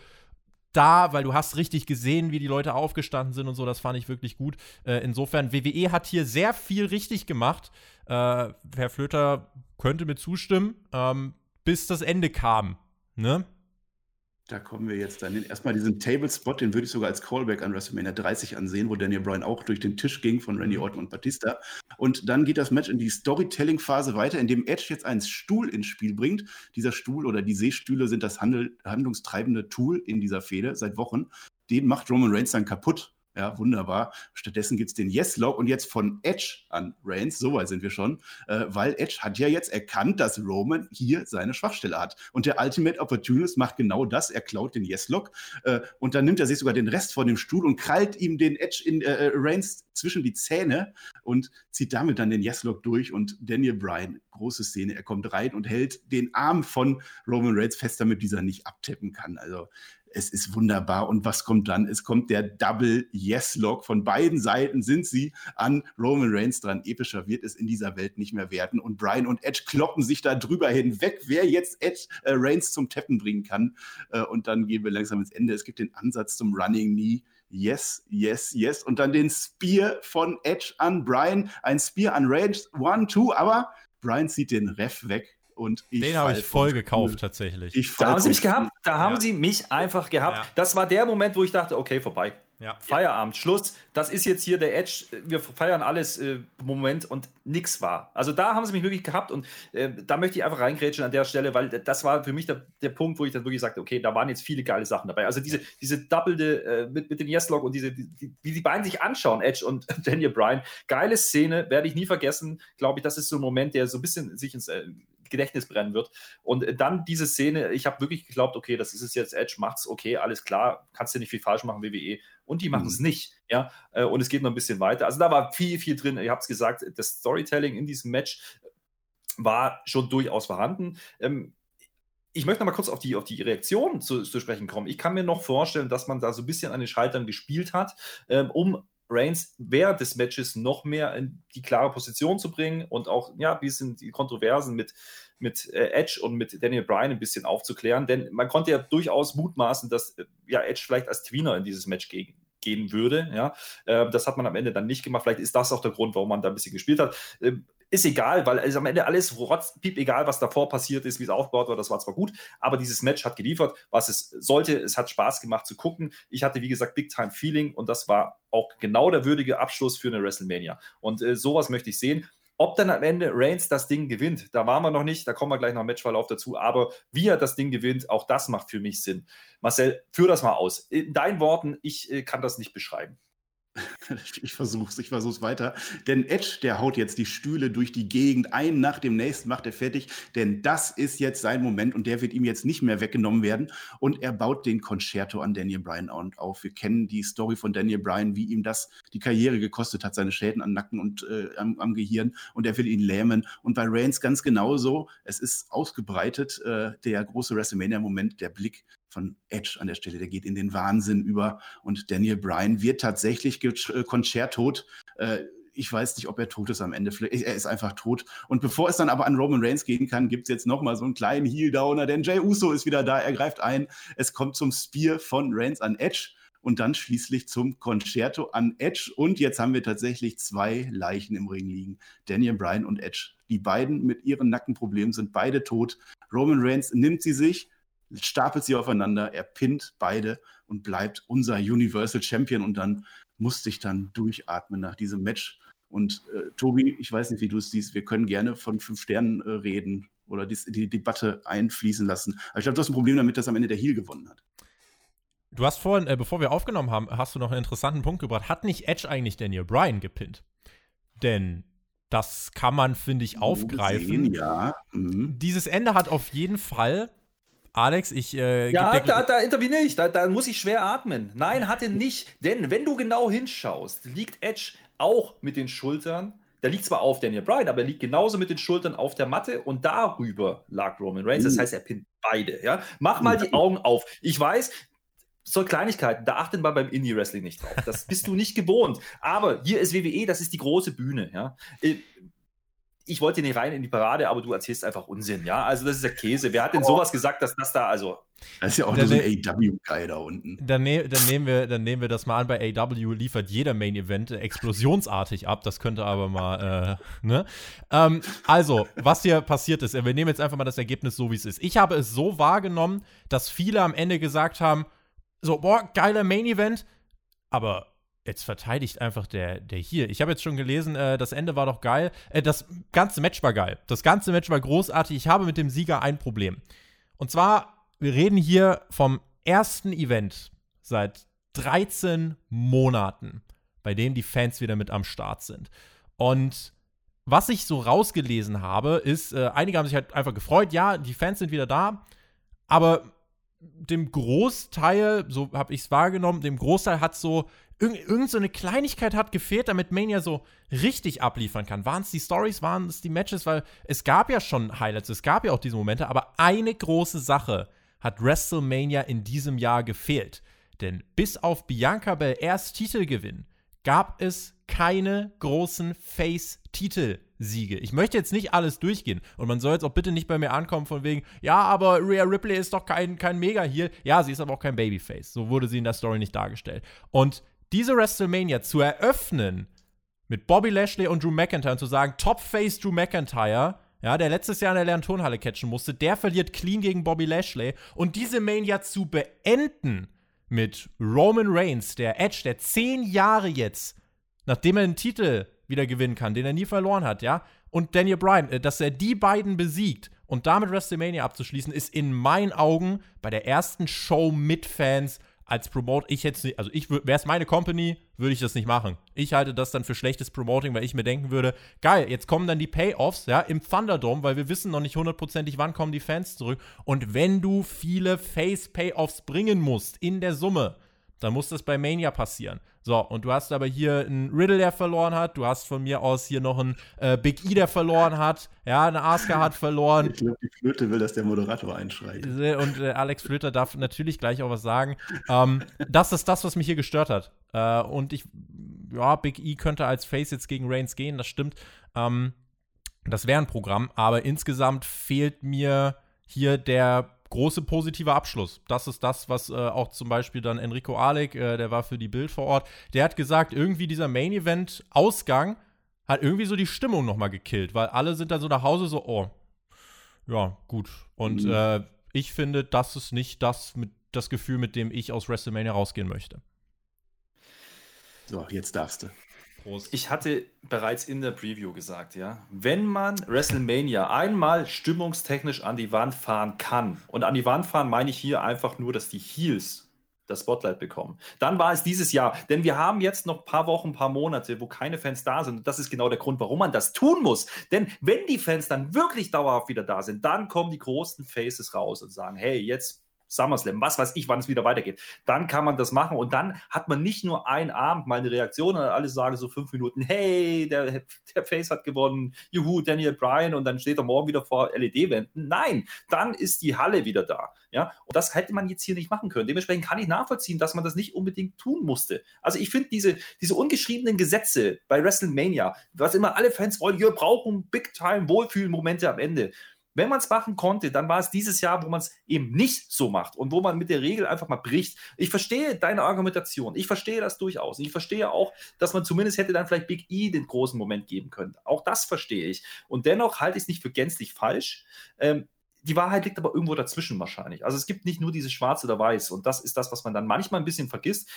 da, weil du hast richtig gesehen, wie die Leute aufgestanden sind und so. Das fand ich wirklich gut. Äh, insofern, WWE hat hier sehr viel richtig gemacht. Äh, Herr Flöter könnte mir zustimmen, ähm, bis das Ende kam. Ne? Da kommen wir jetzt dann hin. Erstmal diesen Table Spot, den würde ich sogar als Callback an WrestleMania 30 ansehen, wo Daniel Bryan auch durch den Tisch ging von Randy mhm. Orton und Batista. Und dann geht das Match in die Storytelling-Phase weiter, indem Edge jetzt einen Stuhl ins Spiel bringt. Dieser Stuhl oder die Seestühle sind das Handel, handlungstreibende Tool in dieser Fehde seit Wochen. Den macht Roman Reigns dann kaputt ja, wunderbar. Stattdessen gibt es den Yes-Log und jetzt von Edge an Reigns, so weit sind wir schon, äh, weil Edge hat ja jetzt erkannt, dass Roman hier seine Schwachstelle hat. Und der Ultimate Opportunist macht genau das. Er klaut den Yes-Log äh, und dann nimmt er sich sogar den Rest von dem Stuhl und krallt ihm den Edge in äh, äh Reigns zwischen die Zähne und zieht damit dann den Yes-Log durch. Und Daniel Bryan, große Szene, er kommt rein und hält den Arm von Roman Reigns fest, damit dieser nicht abtippen kann. Also es ist wunderbar. Und was kommt dann? Es kommt der Double Yes-Log. Von beiden Seiten sind sie an Roman Reigns dran. Epischer wird es in dieser Welt nicht mehr werden. Und Brian und Edge kloppen sich da drüber hinweg, wer jetzt Edge äh, Reigns zum Teppen bringen kann. Äh, und dann gehen wir langsam ins Ende. Es gibt den Ansatz zum Running Knee. Yes, yes, yes. Und dann den Spear von Edge an Brian. Ein Spear an Reigns. One, two. Aber Brian zieht den Ref weg und Den habe ich voll gekauft, tatsächlich. da haben sie mich gehabt. Da ja. haben sie mich einfach gehabt. Ja. Das war der Moment, wo ich dachte, okay, vorbei. Ja. Feierabend, Schluss. Das ist jetzt hier der Edge. Wir feiern alles äh, Moment und nichts war. Also da haben sie mich wirklich gehabt und äh, da möchte ich einfach reingrätschen an der Stelle, weil das war für mich der, der Punkt, wo ich dann wirklich sagte, okay, da waren jetzt viele geile Sachen dabei. Also diese, diese Doppelte äh, mit, mit dem Yes-Log und diese, die, wie die beiden sich anschauen, Edge und Daniel Bryan. Geile Szene, werde ich nie vergessen. Glaube ich, das ist so ein Moment, der so ein bisschen sich ins äh, Gedächtnis brennen wird. Und dann diese Szene, ich habe wirklich geglaubt, okay, das ist es jetzt, Edge macht's, okay, alles klar, kannst du nicht viel falsch machen, WWE. Und die machen es mhm. nicht, ja. Äh, und es geht noch ein bisschen weiter. Also da war viel, viel drin. Ihr habt es gesagt, das Storytelling in diesem Match war schon durchaus vorhanden. Ähm, ich möchte noch mal kurz auf die, auf die Reaktion zu, zu, sprechen kommen. Ich kann mir noch vorstellen, dass man da so ein bisschen an den Schaltern gespielt hat, ähm, um Reigns während des Matches noch mehr in die klare Position zu bringen und auch ja, ein bisschen die Kontroversen mit, mit äh, Edge und mit Daniel Bryan ein bisschen aufzuklären. Denn man konnte ja durchaus mutmaßen, dass äh, ja, Edge vielleicht als Tweener in dieses Match gegen, gehen würde. Ja, äh, das hat man am Ende dann nicht gemacht. Vielleicht ist das auch der Grund, warum man da ein bisschen gespielt hat. Ähm, ist egal, weil es am Ende alles rotz, piep, egal, was davor passiert ist, wie es aufgebaut war, das war zwar gut, aber dieses Match hat geliefert, was es sollte. Es hat Spaß gemacht zu gucken. Ich hatte, wie gesagt, Big Time Feeling und das war auch genau der würdige Abschluss für eine WrestleMania. Und äh, sowas möchte ich sehen. Ob dann am Ende Reigns das Ding gewinnt, da waren wir noch nicht, da kommen wir gleich noch im Matchverlauf dazu, aber wie er das Ding gewinnt, auch das macht für mich Sinn. Marcel, führ das mal aus. In deinen Worten, ich äh, kann das nicht beschreiben. Ich versuch's, ich versuch's weiter. Denn Edge, der haut jetzt die Stühle durch die Gegend, einen nach dem nächsten macht er fertig, denn das ist jetzt sein Moment und der wird ihm jetzt nicht mehr weggenommen werden. Und er baut den Concerto an Daniel Bryan auf. Wir kennen die Story von Daniel Bryan, wie ihm das die Karriere gekostet hat, seine Schäden am Nacken und äh, am, am, Gehirn. Und er will ihn lähmen. Und bei Reigns ganz genauso. Es ist ausgebreitet, äh, der große WrestleMania-Moment, der Blick von Edge an der Stelle, der geht in den Wahnsinn über und Daniel Bryan wird tatsächlich äh, konzerttot. Äh, ich weiß nicht, ob er tot ist am Ende. Er ist einfach tot. Und bevor es dann aber an Roman Reigns gehen kann, gibt es jetzt nochmal so einen kleinen Heel-Downer, denn Jay Uso ist wieder da, er greift ein. Es kommt zum Spear von Reigns an Edge und dann schließlich zum Concerto an Edge. Und jetzt haben wir tatsächlich zwei Leichen im Ring liegen: Daniel Bryan und Edge. Die beiden mit ihren Nackenproblemen sind beide tot. Roman Reigns nimmt sie sich, stapelt sie aufeinander, er pinnt beide und bleibt unser Universal Champion und dann musste ich dann durchatmen nach diesem Match. Und äh, Tobi, ich weiß nicht, wie du es siehst, wir können gerne von fünf Sternen äh, reden oder die, die, Debatte einfließen lassen. Aber ich glaube, du hast ein Problem damit, dass am Ende der Heal gewonnen hat. Du hast vorhin, äh, bevor wir aufgenommen haben, hast du noch einen interessanten Punkt gebracht. Hat nicht Edge eigentlich Daniel Bryan gepinnt? Denn das kann man, finde ich, aufgreifen. Sehen, ja. Mhm. Dieses Ende hat auf jeden Fall. Alex, ich. Äh, ja, da, da interveniere ich. Da, da muss ich schwer atmen. Nein, hat er nicht. Denn wenn du genau hinschaust, liegt Edge auch mit den Schultern. Der liegt zwar auf Daniel Bryan, aber er liegt genauso mit den Schultern auf der Matte und darüber lag Roman Reigns. Das uh. heißt, er pinnt beide. Ja? Mach mal die Augen auf. Ich weiß, so Kleinigkeiten, da achtet man beim Indie-Wrestling nicht drauf. Das bist du nicht gewohnt. Aber hier ist WWE, das ist die große Bühne. Ja? Äh, ich wollte nicht rein in die Parade, aber du erzählst einfach Unsinn, ja. Also das ist der Käse. Wer hat denn sowas gesagt, dass das da, also. Das ist ja auch nur so ein AW-Guy da unten. Dann, ne dann, nehmen wir, dann nehmen wir das mal an, bei AW liefert jeder Main-Event explosionsartig ab. Das könnte aber mal, äh, ne? Ähm, also, was hier passiert ist, wir nehmen jetzt einfach mal das Ergebnis so, wie es ist. Ich habe es so wahrgenommen, dass viele am Ende gesagt haben, so, boah, geiler Main-Event, aber jetzt verteidigt einfach der, der hier. Ich habe jetzt schon gelesen, äh, das Ende war doch geil. Äh, das ganze Match war geil. Das ganze Match war großartig. Ich habe mit dem Sieger ein Problem. Und zwar, wir reden hier vom ersten Event seit 13 Monaten, bei dem die Fans wieder mit am Start sind. Und was ich so rausgelesen habe, ist, äh, einige haben sich halt einfach gefreut, ja, die Fans sind wieder da, aber dem Großteil, so habe ich es wahrgenommen, dem Großteil hat so irgend, irgend so eine Kleinigkeit hat gefehlt, damit Mania so richtig abliefern kann. Waren es die Stories, waren es die Matches, weil es gab ja schon Highlights, es gab ja auch diese Momente, aber eine große Sache hat WrestleMania in diesem Jahr gefehlt. Denn bis auf Bianca Belairs Titelgewinn gab es keine großen Face-Titel Siege. Ich möchte jetzt nicht alles durchgehen und man soll jetzt auch bitte nicht bei mir ankommen von wegen, ja, aber Rhea Ripley ist doch kein, kein Mega-Heal. Ja, sie ist aber auch kein Babyface. So wurde sie in der Story nicht dargestellt. Und diese WrestleMania zu eröffnen mit Bobby Lashley und Drew McIntyre und zu sagen, Top-Face Drew McIntyre, ja, der letztes Jahr in der Lernturnhalle catchen musste, der verliert clean gegen Bobby Lashley und diese Mania zu beenden mit Roman Reigns, der Edge, der zehn Jahre jetzt, nachdem er den Titel wieder gewinnen kann, den er nie verloren hat, ja. Und Daniel Bryan, äh, dass er die beiden besiegt und damit WrestleMania abzuschließen, ist in meinen Augen bei der ersten Show mit Fans als Promote, ich hätte also ich wäre es meine Company, würde ich das nicht machen. Ich halte das dann für schlechtes Promoting, weil ich mir denken würde, geil, jetzt kommen dann die Payoffs, ja, im Thunderdome, weil wir wissen noch nicht hundertprozentig, wann kommen die Fans zurück. Und wenn du viele Face-Payoffs bringen musst in der Summe, dann muss das bei Mania passieren. So, und du hast aber hier einen Riddle, der verloren hat. Du hast von mir aus hier noch einen äh, Big E, der verloren hat. Ja, eine Asuka hat verloren. Ich glaube, die Flöte will, dass der Moderator einschreit. Und äh, Alex Flöter darf natürlich gleich auch was sagen. Ähm, das ist das, was mich hier gestört hat. Äh, und ich, ja, Big E könnte als Face jetzt gegen Reigns gehen, das stimmt. Ähm, das wäre ein Programm, aber insgesamt fehlt mir hier der große positive Abschluss. Das ist das, was äh, auch zum Beispiel dann Enrico Alec, äh, der war für die Bild vor Ort, der hat gesagt, irgendwie dieser Main-Event-Ausgang hat irgendwie so die Stimmung nochmal gekillt, weil alle sind dann so nach Hause so, oh, ja, gut. Und mhm. äh, ich finde, das ist nicht das, mit, das Gefühl, mit dem ich aus WrestleMania rausgehen möchte. So, jetzt darfst du. Prost. Ich hatte bereits in der Preview gesagt, ja, wenn man WrestleMania einmal stimmungstechnisch an die Wand fahren kann, und an die Wand fahren meine ich hier einfach nur, dass die Heels das Spotlight bekommen. Dann war es dieses Jahr, denn wir haben jetzt noch ein paar Wochen, ein paar Monate, wo keine Fans da sind. Und das ist genau der Grund, warum man das tun muss. Denn wenn die Fans dann wirklich dauerhaft wieder da sind, dann kommen die großen Faces raus und sagen, hey, jetzt SummerSlam, was weiß ich, wann es wieder weitergeht. Dann kann man das machen und dann hat man nicht nur einen Abend mal eine Reaktion und alle sagen so fünf Minuten, hey, der, der Face hat gewonnen, juhu, Daniel Bryan und dann steht er morgen wieder vor LED-Wänden. Nein, dann ist die Halle wieder da. Ja, und das hätte man jetzt hier nicht machen können. Dementsprechend kann ich nachvollziehen, dass man das nicht unbedingt tun musste. Also ich finde diese, diese ungeschriebenen Gesetze bei WrestleMania, was immer alle Fans wollen, wir brauchen Big-Time-Wohlfühlmomente am Ende. Wenn man es machen konnte, dann war es dieses Jahr, wo man es eben nicht so macht und wo man mit der Regel einfach mal bricht. Ich verstehe deine Argumentation. Ich verstehe das durchaus. Ich verstehe auch, dass man zumindest hätte dann vielleicht Big E den großen Moment geben können. Auch das verstehe ich. Und dennoch halte ich es nicht für gänzlich falsch. Ähm, die Wahrheit liegt aber irgendwo dazwischen wahrscheinlich. Also es gibt nicht nur dieses Schwarz oder Weiß und das ist das, was man dann manchmal ein bisschen vergisst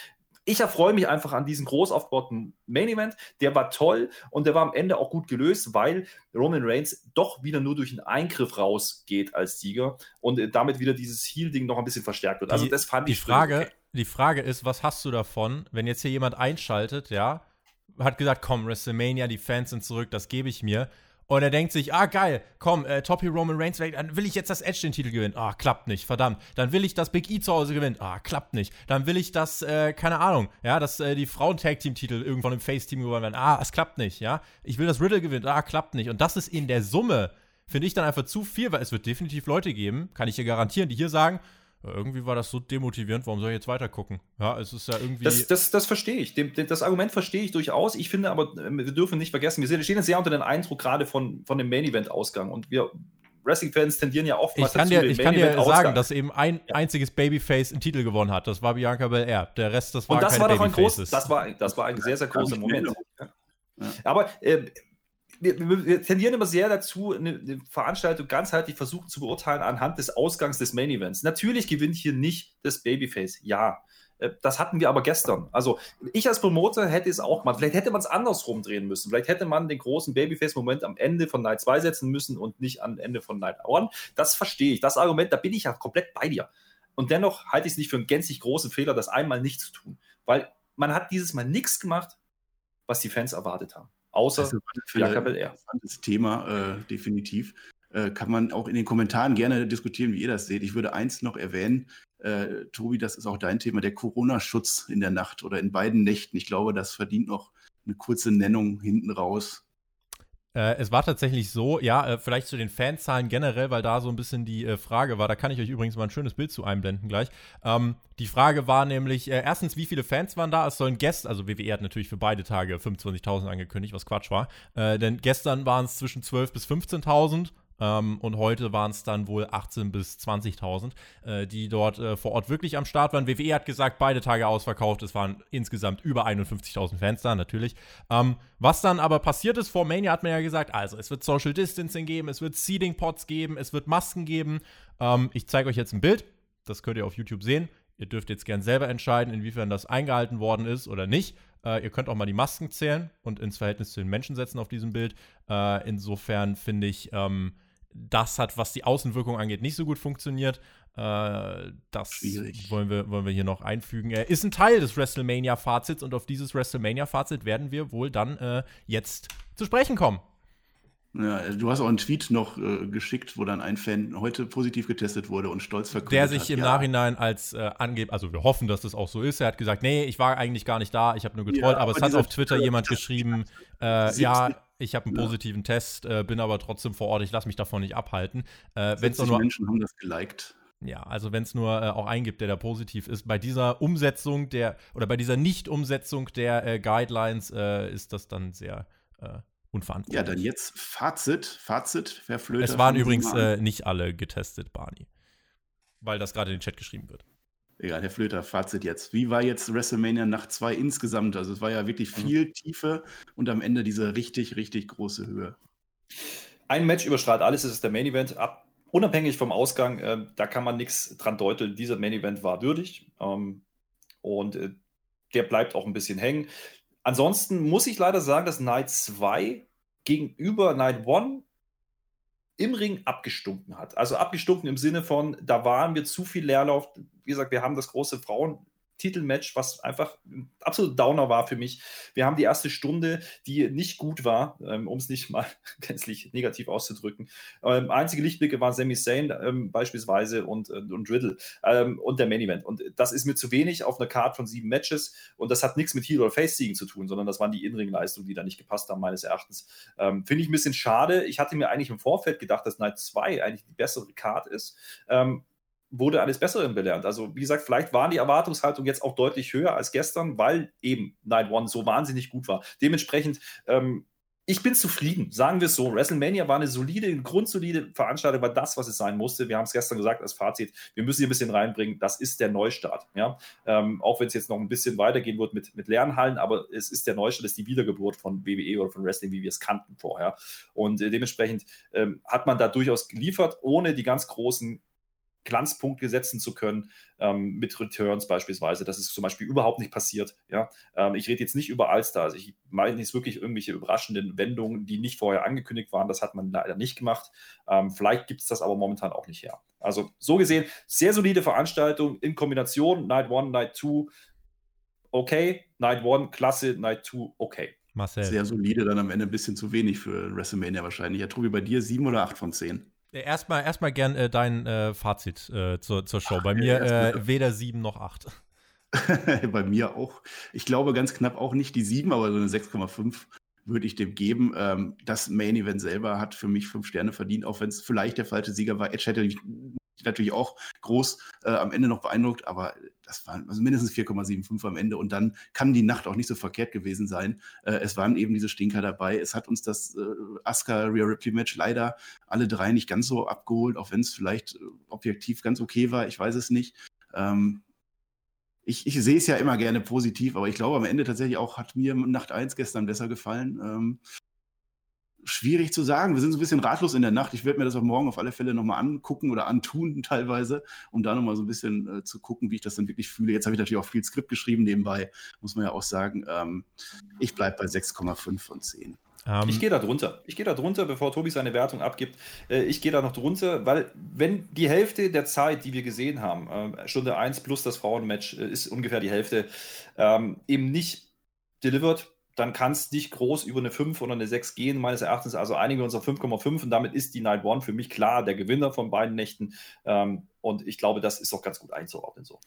ich erfreue mich einfach an diesem groß aufgebauten Main Event. Der war toll und der war am Ende auch gut gelöst, weil Roman Reigns doch wieder nur durch einen Eingriff rausgeht als Sieger und damit wieder dieses Heal-Ding noch ein bisschen verstärkt wird. Also das fand die ich. Die Frage, okay. die Frage ist, was hast du davon, wenn jetzt hier jemand einschaltet, ja, hat gesagt, komm, WrestleMania, die Fans sind zurück, das gebe ich mir. Und er denkt sich, ah, geil, komm, äh, Top Roman Reigns dann will ich jetzt das Edge den Titel gewinnen. Ah, klappt nicht, verdammt. Dann will ich, dass Big E zu Hause gewinnt. Ah, klappt nicht. Dann will ich, dass, äh, keine Ahnung, ja, dass äh, die Frauen-Tag-Team-Titel irgendwann im Face-Team gewonnen werden. Ah, es klappt nicht, ja. Ich will, dass Riddle gewinnt. Ah, klappt nicht. Und das ist in der Summe, finde ich dann einfach zu viel, weil es wird definitiv Leute geben, kann ich dir garantieren, die hier sagen, irgendwie war das so demotivierend, warum soll ich jetzt weiter gucken? Ja, es ist ja irgendwie. Das, das, das verstehe ich. Dem, das Argument verstehe ich durchaus. Ich finde aber, äh, wir dürfen nicht vergessen, wir stehen sehr unter dem Eindruck gerade von, von dem Main-Event-Ausgang. Und wir Wrestling-Fans tendieren ja oftmals ich kann dazu, dir, Ich kann dir sagen, dass eben ein ja. einziges Babyface einen Titel gewonnen hat. Das war Bianca Belair. Der Rest, das war Und das war doch ein groß, das war, das war ein sehr, sehr großer Moment. Ja. Aber äh, wir, wir, tendieren immer sehr dazu, eine, eine, Veranstaltung ganzheitlich versuchen zu beurteilen anhand des Ausgangs des Main Events. Natürlich gewinnt hier nicht das Babyface, ja. Äh, das hatten wir aber gestern. Also, ich als Promoter hätte es auch mal, vielleicht hätte man es andersrum drehen müssen. Vielleicht hätte man den großen Babyface-Moment am Ende von Night 2 setzen müssen und nicht am Ende von Night 1. Das verstehe ich. Das Argument, da bin ich ja komplett bei dir. Und dennoch halte ich es nicht für einen gänzlich großen Fehler, das einmal nicht zu tun. Weil man hat dieses Mal nichts gemacht, was die Fans erwartet haben. Außer also, Jakob L. Interessantes Thema, äh, definitiv. Äh, kann man auch in den Kommentaren gerne diskutieren, wie ihr das seht. Ich würde eins noch erwähnen, äh, Tobi, das ist auch dein Thema, der Corona-Schutz in der Nacht oder in beiden Nächten. Ich glaube, das verdient noch eine kurze Nennung hinten raus. Äh, es war tatsächlich so, ja, äh, vielleicht zu den Fanzahlen generell, weil da so ein bisschen die äh, Frage war. Da kann ich euch übrigens mal ein schönes Bild zu einblenden gleich. Ähm, die Frage war nämlich, äh, erstens, wie viele Fans waren da? Es sollen Gäste, also WWE hat natürlich für beide Tage 25.000 angekündigt, was Quatsch war. Äh, denn gestern waren es zwischen 12.000 bis 15.000 ähm, und heute waren es dann wohl 18.000 bis 20.000, äh, die dort äh, vor Ort wirklich am Start waren. WWE hat gesagt, beide Tage ausverkauft. Es waren insgesamt über 51.000 Fans da, natürlich. Ähm, was dann aber passiert ist, vor Mania hat man ja gesagt, also es wird Social Distancing geben, es wird Seeding Pots geben, es wird Masken geben. Ähm, ich zeige euch jetzt ein Bild. Das könnt ihr auf YouTube sehen. Ihr dürft jetzt gern selber entscheiden, inwiefern das eingehalten worden ist oder nicht. Äh, ihr könnt auch mal die Masken zählen und ins Verhältnis zu den Menschen setzen auf diesem Bild. Äh, insofern finde ich, ähm, das hat, was die Außenwirkung angeht, nicht so gut funktioniert. Äh, das wollen wir, wollen wir hier noch einfügen. Er ist ein Teil des WrestleMania-Fazits und auf dieses WrestleMania-Fazit werden wir wohl dann äh, jetzt zu sprechen kommen. Ja, du hast auch einen Tweet noch äh, geschickt, wo dann ein Fan heute positiv getestet wurde und stolz verkündet Der sich hat, im ja. Nachhinein als äh, angebt, also wir hoffen, dass das auch so ist. Er hat gesagt, nee, ich war eigentlich gar nicht da, ich habe nur getrollt, ja, aber, aber es hat auf Twitter jemand geschrieben, äh, ja, ich habe einen positiven ja. Test, äh, bin aber trotzdem vor Ort, ich lasse mich davon nicht abhalten. Äh, wenn's nur, Menschen haben das geliked. Ja, also wenn es nur äh, auch eingibt, der da positiv ist. Bei dieser Umsetzung der, oder bei dieser Nicht-Umsetzung der äh, Guidelines äh, ist das dann sehr äh, unverantwortlich. Ja, dann jetzt Fazit. Fazit, Herr Flöter. Es waren übrigens äh, nicht alle getestet, Barney. Weil das gerade in den Chat geschrieben wird. Egal, Herr Flöter, Fazit jetzt. Wie war jetzt WrestleMania Nacht 2 insgesamt? Also es war ja wirklich mhm. viel mhm. Tiefe und am Ende diese richtig, richtig große Höhe. Ein Match überstrahlt alles, das ist der Main Event. Ab, unabhängig vom Ausgang, äh, da kann man nichts dran deuteln. Dieser Main Event war würdig ähm, und äh, der bleibt auch ein bisschen hängen. Ansonsten muss ich leider sagen, dass Night 2 gegenüber Night 1 im Ring abgestunken hat. Also abgestunken im Sinne von, da waren wir zu viel Leerlauf. Wie gesagt, wir haben das große Frauen, Titelmatch, was einfach ein absolut Downer war für mich. Wir haben die erste Stunde, die nicht gut war, ähm, um es nicht mal gänzlich negativ auszudrücken. Ähm, einzige Lichtblicke waren Sami Zayn ähm, beispielsweise und, äh, und Riddle ähm, und der Main Event. Und das ist mir zu wenig auf einer Card von sieben Matches und das hat nichts mit Heel oder Face-Siegen zu tun, sondern das waren die Innenring-Leistungen, die da nicht gepasst haben, meines Erachtens. Ähm, finde ich ein bisschen schade. Ich hatte mir eigentlich im Vorfeld gedacht, dass Night 2 eigentlich die bessere Card ist. Ähm, wurde eines Besseren belernt. Also, wie gesagt, vielleicht waren die Erwartungshaltung jetzt auch deutlich höher als gestern, weil eben Night One so wahnsinnig gut war. Dementsprechend, ähm, ich bin zufrieden, sagen wir es so. WrestleMania war eine solide, eine grundsolide Veranstaltung, war das, was es sein musste. Wir haben es gestern gesagt als Fazit, wir müssen hier ein bisschen reinbringen, das ist der Neustart. Ja? Ähm, auch wenn es jetzt noch ein bisschen weitergehen wird mit, mit Lernhallen, aber es ist der Neustart, es ist die Wiedergeburt von WWE oder von Wrestling, wie wir es kannten vorher. Und äh, dementsprechend ähm, hat man da durchaus geliefert, ohne die ganz großen Glanzpunkte setzen zu können, ähm, mit Returns beispielsweise. Das ist zum Beispiel überhaupt nicht passiert. Ja? Ähm, ich rede jetzt nicht über Allstars. Ich meine jetzt wirklich irgendwelche überraschenden Wendungen, die nicht vorher angekündigt waren. Das hat man leider nicht gemacht. Ähm, vielleicht gibt es das aber momentan auch nicht her. Also so gesehen, sehr solide Veranstaltung in Kombination Night 1, Night 2, okay, Night 1, klasse, Night 2, okay. Marcel. Sehr solide, dann am Ende ein bisschen zu wenig für WrestleMania wahrscheinlich. Ja, Tobi, bei dir sieben oder acht von zehn? Erstmal, erstmal gern äh, dein äh, Fazit äh, zur, zur Show. Bei mir äh, weder sieben noch acht. Bei mir auch. Ich glaube ganz knapp auch nicht die sieben, aber so eine 6,5 würde ich dem geben. Ähm, das Main Event selber hat für mich fünf Sterne verdient, auch wenn es vielleicht der falsche Sieger war. Edge hätte natürlich auch groß äh, am Ende noch beeindruckt, aber das waren also mindestens 4,75 am Ende und dann kann die Nacht auch nicht so verkehrt gewesen sein. Äh, es waren eben diese Stinker dabei. Es hat uns das äh, Asuka Rhea Ripley Match leider alle drei nicht ganz so abgeholt, auch wenn es vielleicht äh, objektiv ganz okay war. Ich weiß es nicht. Ähm, ich, ich sehe es ja immer gerne positiv, aber ich glaube am Ende tatsächlich auch hat mir Nacht 1 gestern besser gefallen. Ähm, schwierig zu sagen. Wir sind so ein bisschen ratlos in der Nacht. Ich werde mir das auch morgen auf alle Fälle nochmal angucken oder antun teilweise, um da nochmal so ein bisschen äh, zu gucken, wie ich das dann wirklich fühle. Jetzt habe ich natürlich auch viel Skript geschrieben nebenbei, muss man ja auch sagen. Ähm, ich bleibe bei 6,5 von 10. Um, ich gehe da drunter. Ich gehe da drunter, bevor Tobi seine Wertung abgibt. Äh, ich gehe da noch drunter, weil wenn die Hälfte der Zeit, die wir gesehen haben, äh, Stunde 1 plus das Frauenmatch äh, ist ungefähr die Hälfte, ähm, eben nicht delivered, dann kann es nicht groß über eine 5 oder eine 6 gehen, meines Erachtens. Also einigen wir uns auf 5,5 und damit ist die Night One für mich klar der Gewinner von beiden Nächten. Ähm, und ich glaube, das ist auch ganz gut einzuordnen so.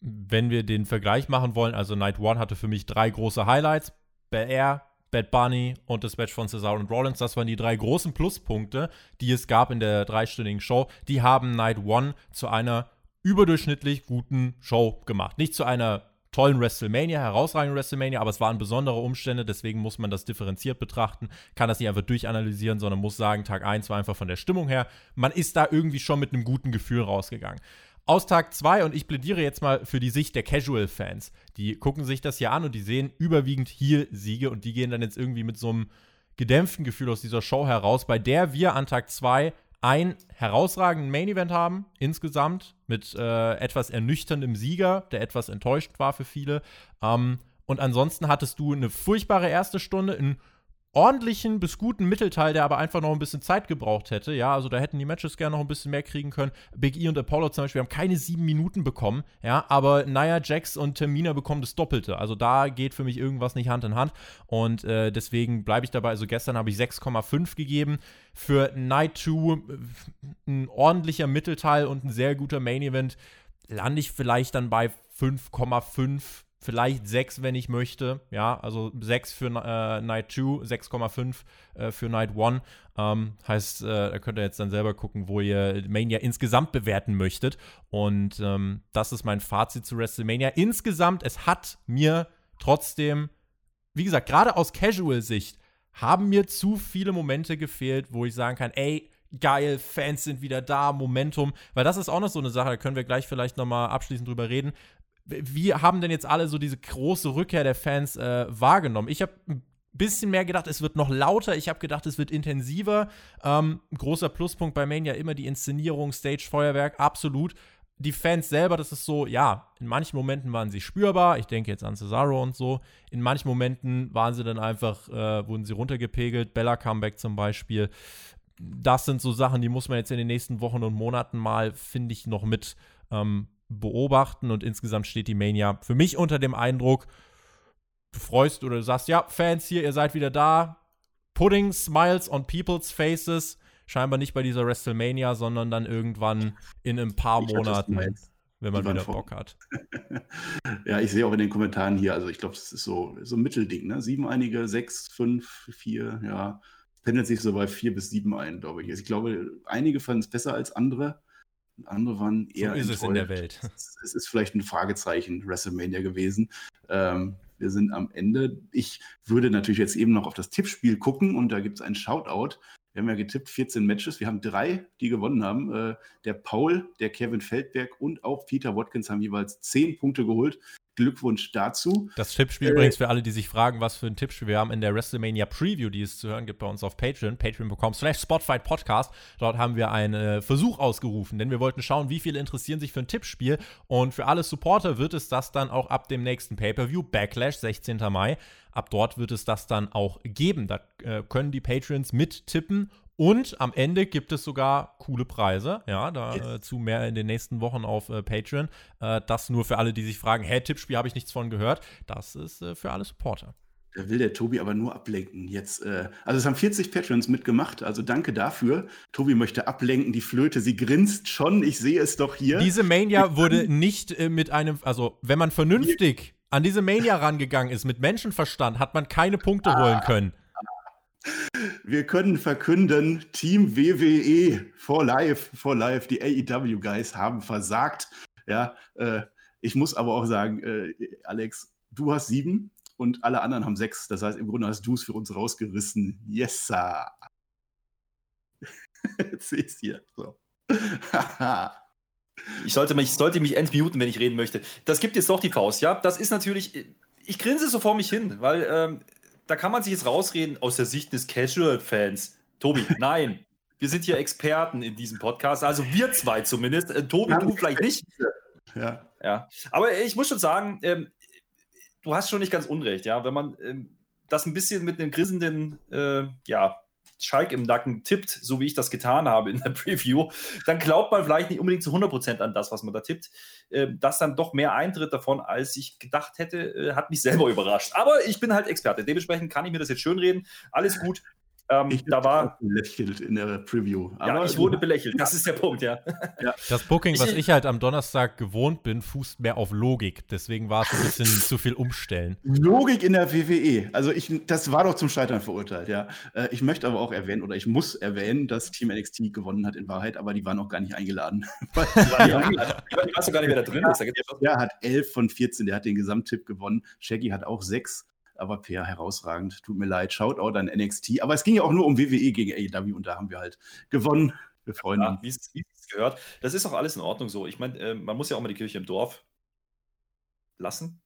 Wenn wir den Vergleich machen wollen, also Night One hatte für mich drei große Highlights: Bel Air, Bad Bunny und das Match von Cesaro und Rollins. Das waren die drei großen Pluspunkte, die es gab in der dreistündigen Show. Die haben Night One zu einer überdurchschnittlich guten Show gemacht. Nicht zu einer tollen WrestleMania, herausragenden WrestleMania, aber es waren besondere Umstände, deswegen muss man das differenziert betrachten, kann das nicht einfach durchanalysieren, sondern muss sagen, Tag 1 war einfach von der Stimmung her, man ist da irgendwie schon mit einem guten Gefühl rausgegangen. Aus Tag 2, und ich plädiere jetzt mal für die Sicht der Casual-Fans, die gucken sich das hier an und die sehen überwiegend hier Siege und die gehen dann jetzt irgendwie mit so einem gedämpften Gefühl aus dieser Show heraus, bei der wir an Tag 2 ein herausragenden Main Event haben, insgesamt, mit äh, etwas ernüchterndem Sieger, der etwas enttäuschend war für viele. Ähm, und ansonsten hattest du eine furchtbare erste Stunde, in ordentlichen bis guten Mittelteil, der aber einfach noch ein bisschen Zeit gebraucht hätte. Ja, also da hätten die Matches gerne noch ein bisschen mehr kriegen können. Big E und Apollo zum Beispiel haben keine sieben Minuten bekommen, ja, aber Nia Jax und Tamina bekommen das Doppelte. Also da geht für mich irgendwas nicht Hand in Hand und äh, deswegen bleibe ich dabei. Also gestern habe ich 6,5 gegeben. Für Night 2 äh, ein ordentlicher Mittelteil und ein sehr guter Main Event lande ich vielleicht dann bei 5,5 vielleicht 6, wenn ich möchte. Ja, also 6 für äh, Night 2, 6,5 äh, für Night 1. Ähm, heißt, äh, da könnt ihr jetzt dann selber gucken, wo ihr Mania insgesamt bewerten möchtet. Und ähm, das ist mein Fazit zu WrestleMania. Insgesamt, es hat mir trotzdem, wie gesagt, gerade aus Casual-Sicht, haben mir zu viele Momente gefehlt, wo ich sagen kann, ey, geil, Fans sind wieder da, Momentum, weil das ist auch noch so eine Sache, da können wir gleich vielleicht nochmal abschließend drüber reden wie haben denn jetzt alle so diese große Rückkehr der Fans äh, wahrgenommen? Ich habe ein bisschen mehr gedacht, es wird noch lauter. Ich habe gedacht, es wird intensiver. Ähm, großer Pluspunkt bei Mania immer die Inszenierung, Stage, Feuerwerk, absolut. Die Fans selber, das ist so, ja, in manchen Momenten waren sie spürbar. Ich denke jetzt an Cesaro und so. In manchen Momenten waren sie dann einfach, äh, wurden sie runtergepegelt. Bella Comeback zum Beispiel. Das sind so Sachen, die muss man jetzt in den nächsten Wochen und Monaten mal, finde ich, noch mit ähm, beobachten und insgesamt steht die Mania für mich unter dem Eindruck, du freust oder du sagst, ja, Fans hier, ihr seid wieder da. Putting Smiles on People's Faces. Scheinbar nicht bei dieser WrestleMania, sondern dann irgendwann in ein paar ich Monaten, wenn man wieder Bock hat. ja, ich sehe auch in den Kommentaren hier, also ich glaube, das ist so, so ein Mittelding, ne? Sieben einige, sechs, fünf, vier, ja. Pendelt sich so bei vier bis sieben ein, glaube ich. Also ich glaube, einige fanden es besser als andere andere waren eher. So ist enttäuscht. es in der Welt. Es ist vielleicht ein Fragezeichen WrestleMania gewesen. Ähm, wir sind am Ende. Ich würde natürlich jetzt eben noch auf das Tippspiel gucken und da gibt es einen Shoutout. Wir haben ja getippt 14 Matches. Wir haben drei, die gewonnen haben. Äh, der Paul, der Kevin Feldberg und auch Peter Watkins haben jeweils 10 Punkte geholt. Glückwunsch dazu. Das Tippspiel äh, übrigens für alle, die sich fragen, was für ein Tippspiel wir haben in der WrestleMania Preview, die es zu hören gibt bei uns auf Patreon, patreon.com slash Spotfight Podcast. Dort haben wir einen äh, Versuch ausgerufen, denn wir wollten schauen, wie viele interessieren sich für ein Tippspiel und für alle Supporter wird es das dann auch ab dem nächsten Pay-Per-View, Backlash, 16. Mai. Ab dort wird es das dann auch geben. Da äh, können die Patrons mittippen und am Ende gibt es sogar coole Preise. Ja, dazu äh, mehr in den nächsten Wochen auf äh, Patreon. Äh, das nur für alle, die sich fragen: Hä, Tippspiel habe ich nichts von gehört. Das ist äh, für alle Supporter. Da will der Tobi aber nur ablenken. Jetzt, äh, also es haben 40 Patrons mitgemacht, also danke dafür. Tobi möchte ablenken, die Flöte, sie grinst schon, ich sehe es doch hier. Diese Mania wurde nicht äh, mit einem, also wenn man vernünftig an diese Mania rangegangen ist, mit Menschenverstand, hat man keine Punkte ah. holen können. Wir können verkünden, Team WWE for Life, for Life, die AEW Guys haben versagt. Ja, äh, ich muss aber auch sagen, äh, Alex, du hast sieben und alle anderen haben sechs. Das heißt, im Grunde hast du es für uns rausgerissen. Yes, sir. Jetzt siehst du hier. So. ich sollte mich, sollte mich entmuten, wenn ich reden möchte. Das gibt jetzt doch die Faust, ja. Das ist natürlich. Ich grinse so vor mich hin, weil ähm, da kann man sich jetzt rausreden aus der Sicht des Casual-Fans. Tobi, nein. Wir sind hier Experten in diesem Podcast, also wir zwei zumindest. Äh, Tobi, du vielleicht nicht. Ja. ja. Aber ich muss schon sagen, ähm, du hast schon nicht ganz unrecht, ja. Wenn man ähm, das ein bisschen mit einem grissenden, äh, ja, Schalk im Nacken tippt, so wie ich das getan habe in der Preview, dann glaubt man vielleicht nicht unbedingt zu 100% an das, was man da tippt. Äh, dass dann doch mehr eintritt davon, als ich gedacht hätte, äh, hat mich selber überrascht. Aber ich bin halt Experte. Dementsprechend kann ich mir das jetzt schön reden. Alles gut. Ähm, ich da war belächelt in der Preview. Aber ja, ich wurde belächelt. Das ist der Punkt, ja. ja. Das Booking, was ich halt am Donnerstag gewohnt bin, fußt mehr auf Logik. Deswegen war es ein bisschen zu viel umstellen. Logik in der WWE. Also ich, das war doch zum Scheitern verurteilt, ja. Äh, ich möchte aber auch erwähnen oder ich muss erwähnen, dass Team NXT gewonnen hat in Wahrheit, aber die waren auch gar nicht eingeladen. die. Ich weiß gar nicht, wer da drin ist. Der hat 11 von 14, der hat den Gesamttipp gewonnen. Shaggy hat auch 6 aber Per herausragend. Tut mir leid. Shoutout an NXT. Aber es ging ja auch nur um WWE gegen AEW und da haben wir halt gewonnen. Wir freuen ja, uns. Wie es gehört. Das ist auch alles in Ordnung so. Ich meine, äh, man muss ja auch mal die Kirche im Dorf lassen.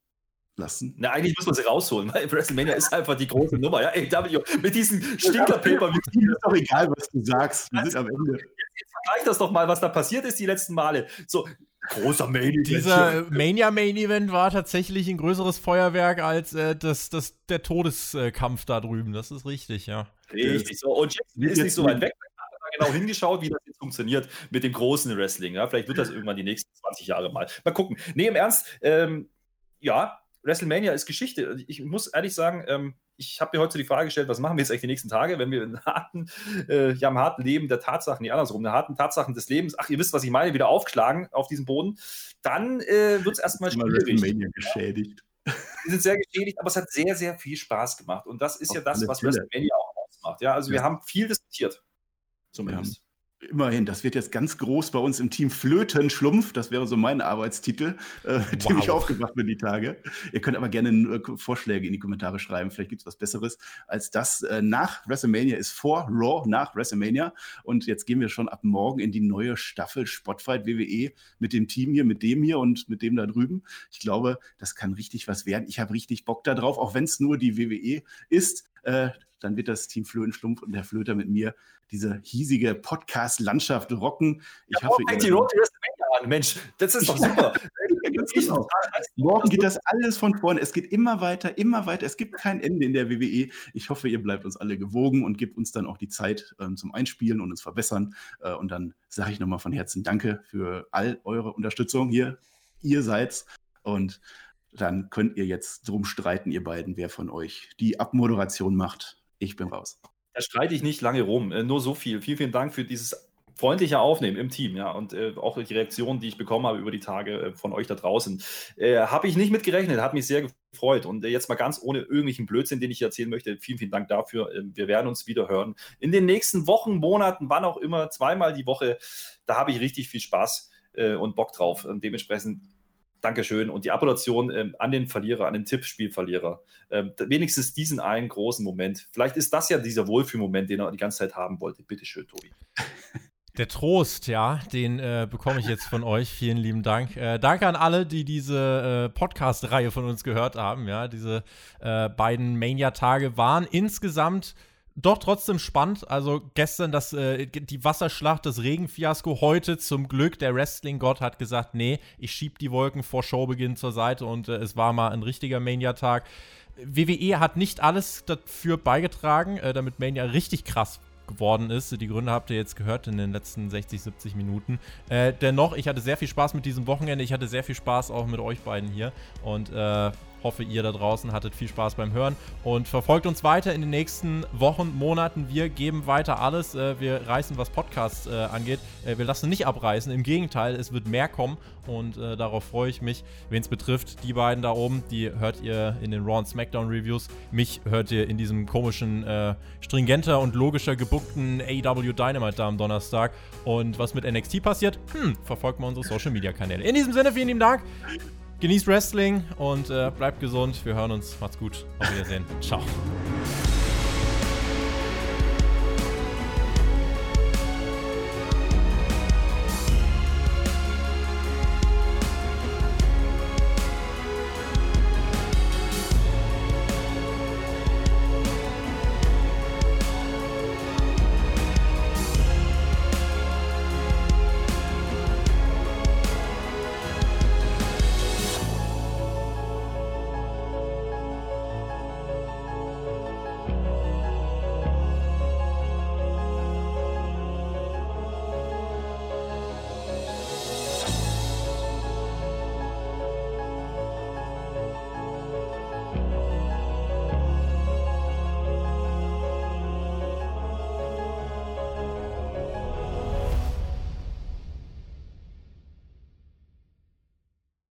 Lassen. Na, eigentlich muss man sie rausholen, weil WrestleMania ist einfach die große Nummer. Ja, AEW mit diesen Stinkerpaper. Ist doch egal, was du sagst. Wir sind am Ende. Jetzt vergleich das doch mal, was da passiert ist die letzten Male. So, Großer Main Event. Dieser Mania Main Event war tatsächlich ein größeres Feuerwerk als äh, das, das, der Todeskampf da drüben. Das ist richtig, ja. Richtig so. Und Jackson ist nicht so weit weg. Da hat genau hingeschaut, wie das jetzt funktioniert mit dem großen Wrestling. Ja? Vielleicht wird das irgendwann die nächsten 20 Jahre mal. Mal gucken. Nee, im Ernst, ähm, ja, WrestleMania ist Geschichte. Ich muss ehrlich sagen, ähm, ich habe mir heute die Frage gestellt, was machen wir jetzt eigentlich die nächsten Tage, wenn wir in harten, äh, ja, im harten Leben der Tatsachen, nicht andersrum, in harten Tatsachen des Lebens, ach, ihr wisst, was ich meine, wieder aufgeschlagen auf diesem Boden, dann äh, wird es erstmal schwierig. geschädigt. Wir sind sehr geschädigt, aber es hat sehr, sehr viel Spaß gemacht. Und das ist auf ja das, was WrestleMania auch ausmacht. Ja, also ja. wir haben viel diskutiert. Zumindest immerhin, das wird jetzt ganz groß bei uns im Team Flötenschlumpf. Das wäre so mein Arbeitstitel, äh, mit dem ich aufgewacht bin die Tage. Ihr könnt aber gerne äh, Vorschläge in die Kommentare schreiben. Vielleicht gibt es was Besseres als das. Äh, nach WrestleMania ist vor Raw nach WrestleMania. Und jetzt gehen wir schon ab morgen in die neue Staffel Spotfight WWE mit dem Team hier, mit dem hier und mit dem da drüben. Ich glaube, das kann richtig was werden. Ich habe richtig Bock darauf, auch wenn es nur die WWE ist. Äh, dann wird das Team Flötenschlumpf und der Flöter mit mir diese hiesige Podcast-Landschaft rocken. Ich ja, hoffe, ihr die Road an. Mensch, das ist doch super. genau. Morgen geht das alles von vorne. Es geht immer weiter, immer weiter. Es gibt kein Ende in der WWE. Ich hoffe, ihr bleibt uns alle gewogen und gebt uns dann auch die Zeit ähm, zum Einspielen und uns verbessern. Äh, und dann sage ich nochmal von Herzen Danke für all eure Unterstützung hier. Ihr seid's. Und dann könnt ihr jetzt drum streiten, ihr beiden, wer von euch die Abmoderation macht. Ich bin raus. Da streite ich nicht lange rum. Äh, nur so viel. Vielen, vielen Dank für dieses freundliche Aufnehmen im Team, ja, und äh, auch die Reaktionen, die ich bekommen habe über die Tage äh, von euch da draußen, äh, habe ich nicht mitgerechnet, hat mich sehr gefreut. Und äh, jetzt mal ganz ohne irgendwelchen Blödsinn, den ich erzählen möchte, vielen, vielen Dank dafür. Ähm, wir werden uns wieder hören. In den nächsten Wochen, Monaten, wann auch immer, zweimal die Woche, da habe ich richtig viel Spaß äh, und Bock drauf. Und dementsprechend Dankeschön. Und die Appellation ähm, an den Verlierer, an den Tippspielverlierer. Ähm, wenigstens diesen einen großen Moment. Vielleicht ist das ja dieser Wohlfühlmoment, den er die ganze Zeit haben wollte. Bitte schön, Tobi. Der Trost, ja, den äh, bekomme ich jetzt von euch. Vielen lieben Dank. Äh, danke an alle, die diese äh, Podcast-Reihe von uns gehört haben. Ja, diese äh, beiden Mania-Tage waren insgesamt doch trotzdem spannend. Also gestern das, äh, die Wasserschlacht, das Regenfiasko. Heute zum Glück, der Wrestling-Gott hat gesagt, nee, ich schieb die Wolken vor Showbeginn zur Seite und äh, es war mal ein richtiger Mania-Tag. WWE hat nicht alles dafür beigetragen, äh, damit Mania richtig krass geworden ist. Die Gründe habt ihr jetzt gehört in den letzten 60, 70 Minuten. Äh, dennoch, ich hatte sehr viel Spaß mit diesem Wochenende. Ich hatte sehr viel Spaß auch mit euch beiden hier. Und äh, hoffe, ihr da draußen hattet viel Spaß beim Hören und verfolgt uns weiter in den nächsten Wochen, Monaten. Wir geben weiter alles. Äh, wir reißen, was Podcasts äh, angeht. Äh, wir lassen nicht abreißen. Im Gegenteil, es wird mehr kommen und darauf freue ich mich. Wen es betrifft, die beiden da oben, die hört ihr in den Raw und SmackDown Reviews. Mich hört ihr in diesem komischen, äh, stringenter und logischer gebuckten AEW Dynamite da am Donnerstag. Und was mit NXT passiert, hm, verfolgt mal unsere Social Media Kanäle. In diesem Sinne, vielen lieben Dank. Genießt Wrestling und äh, bleibt gesund. Wir hören uns. Macht's gut. Auf Wiedersehen. Ciao.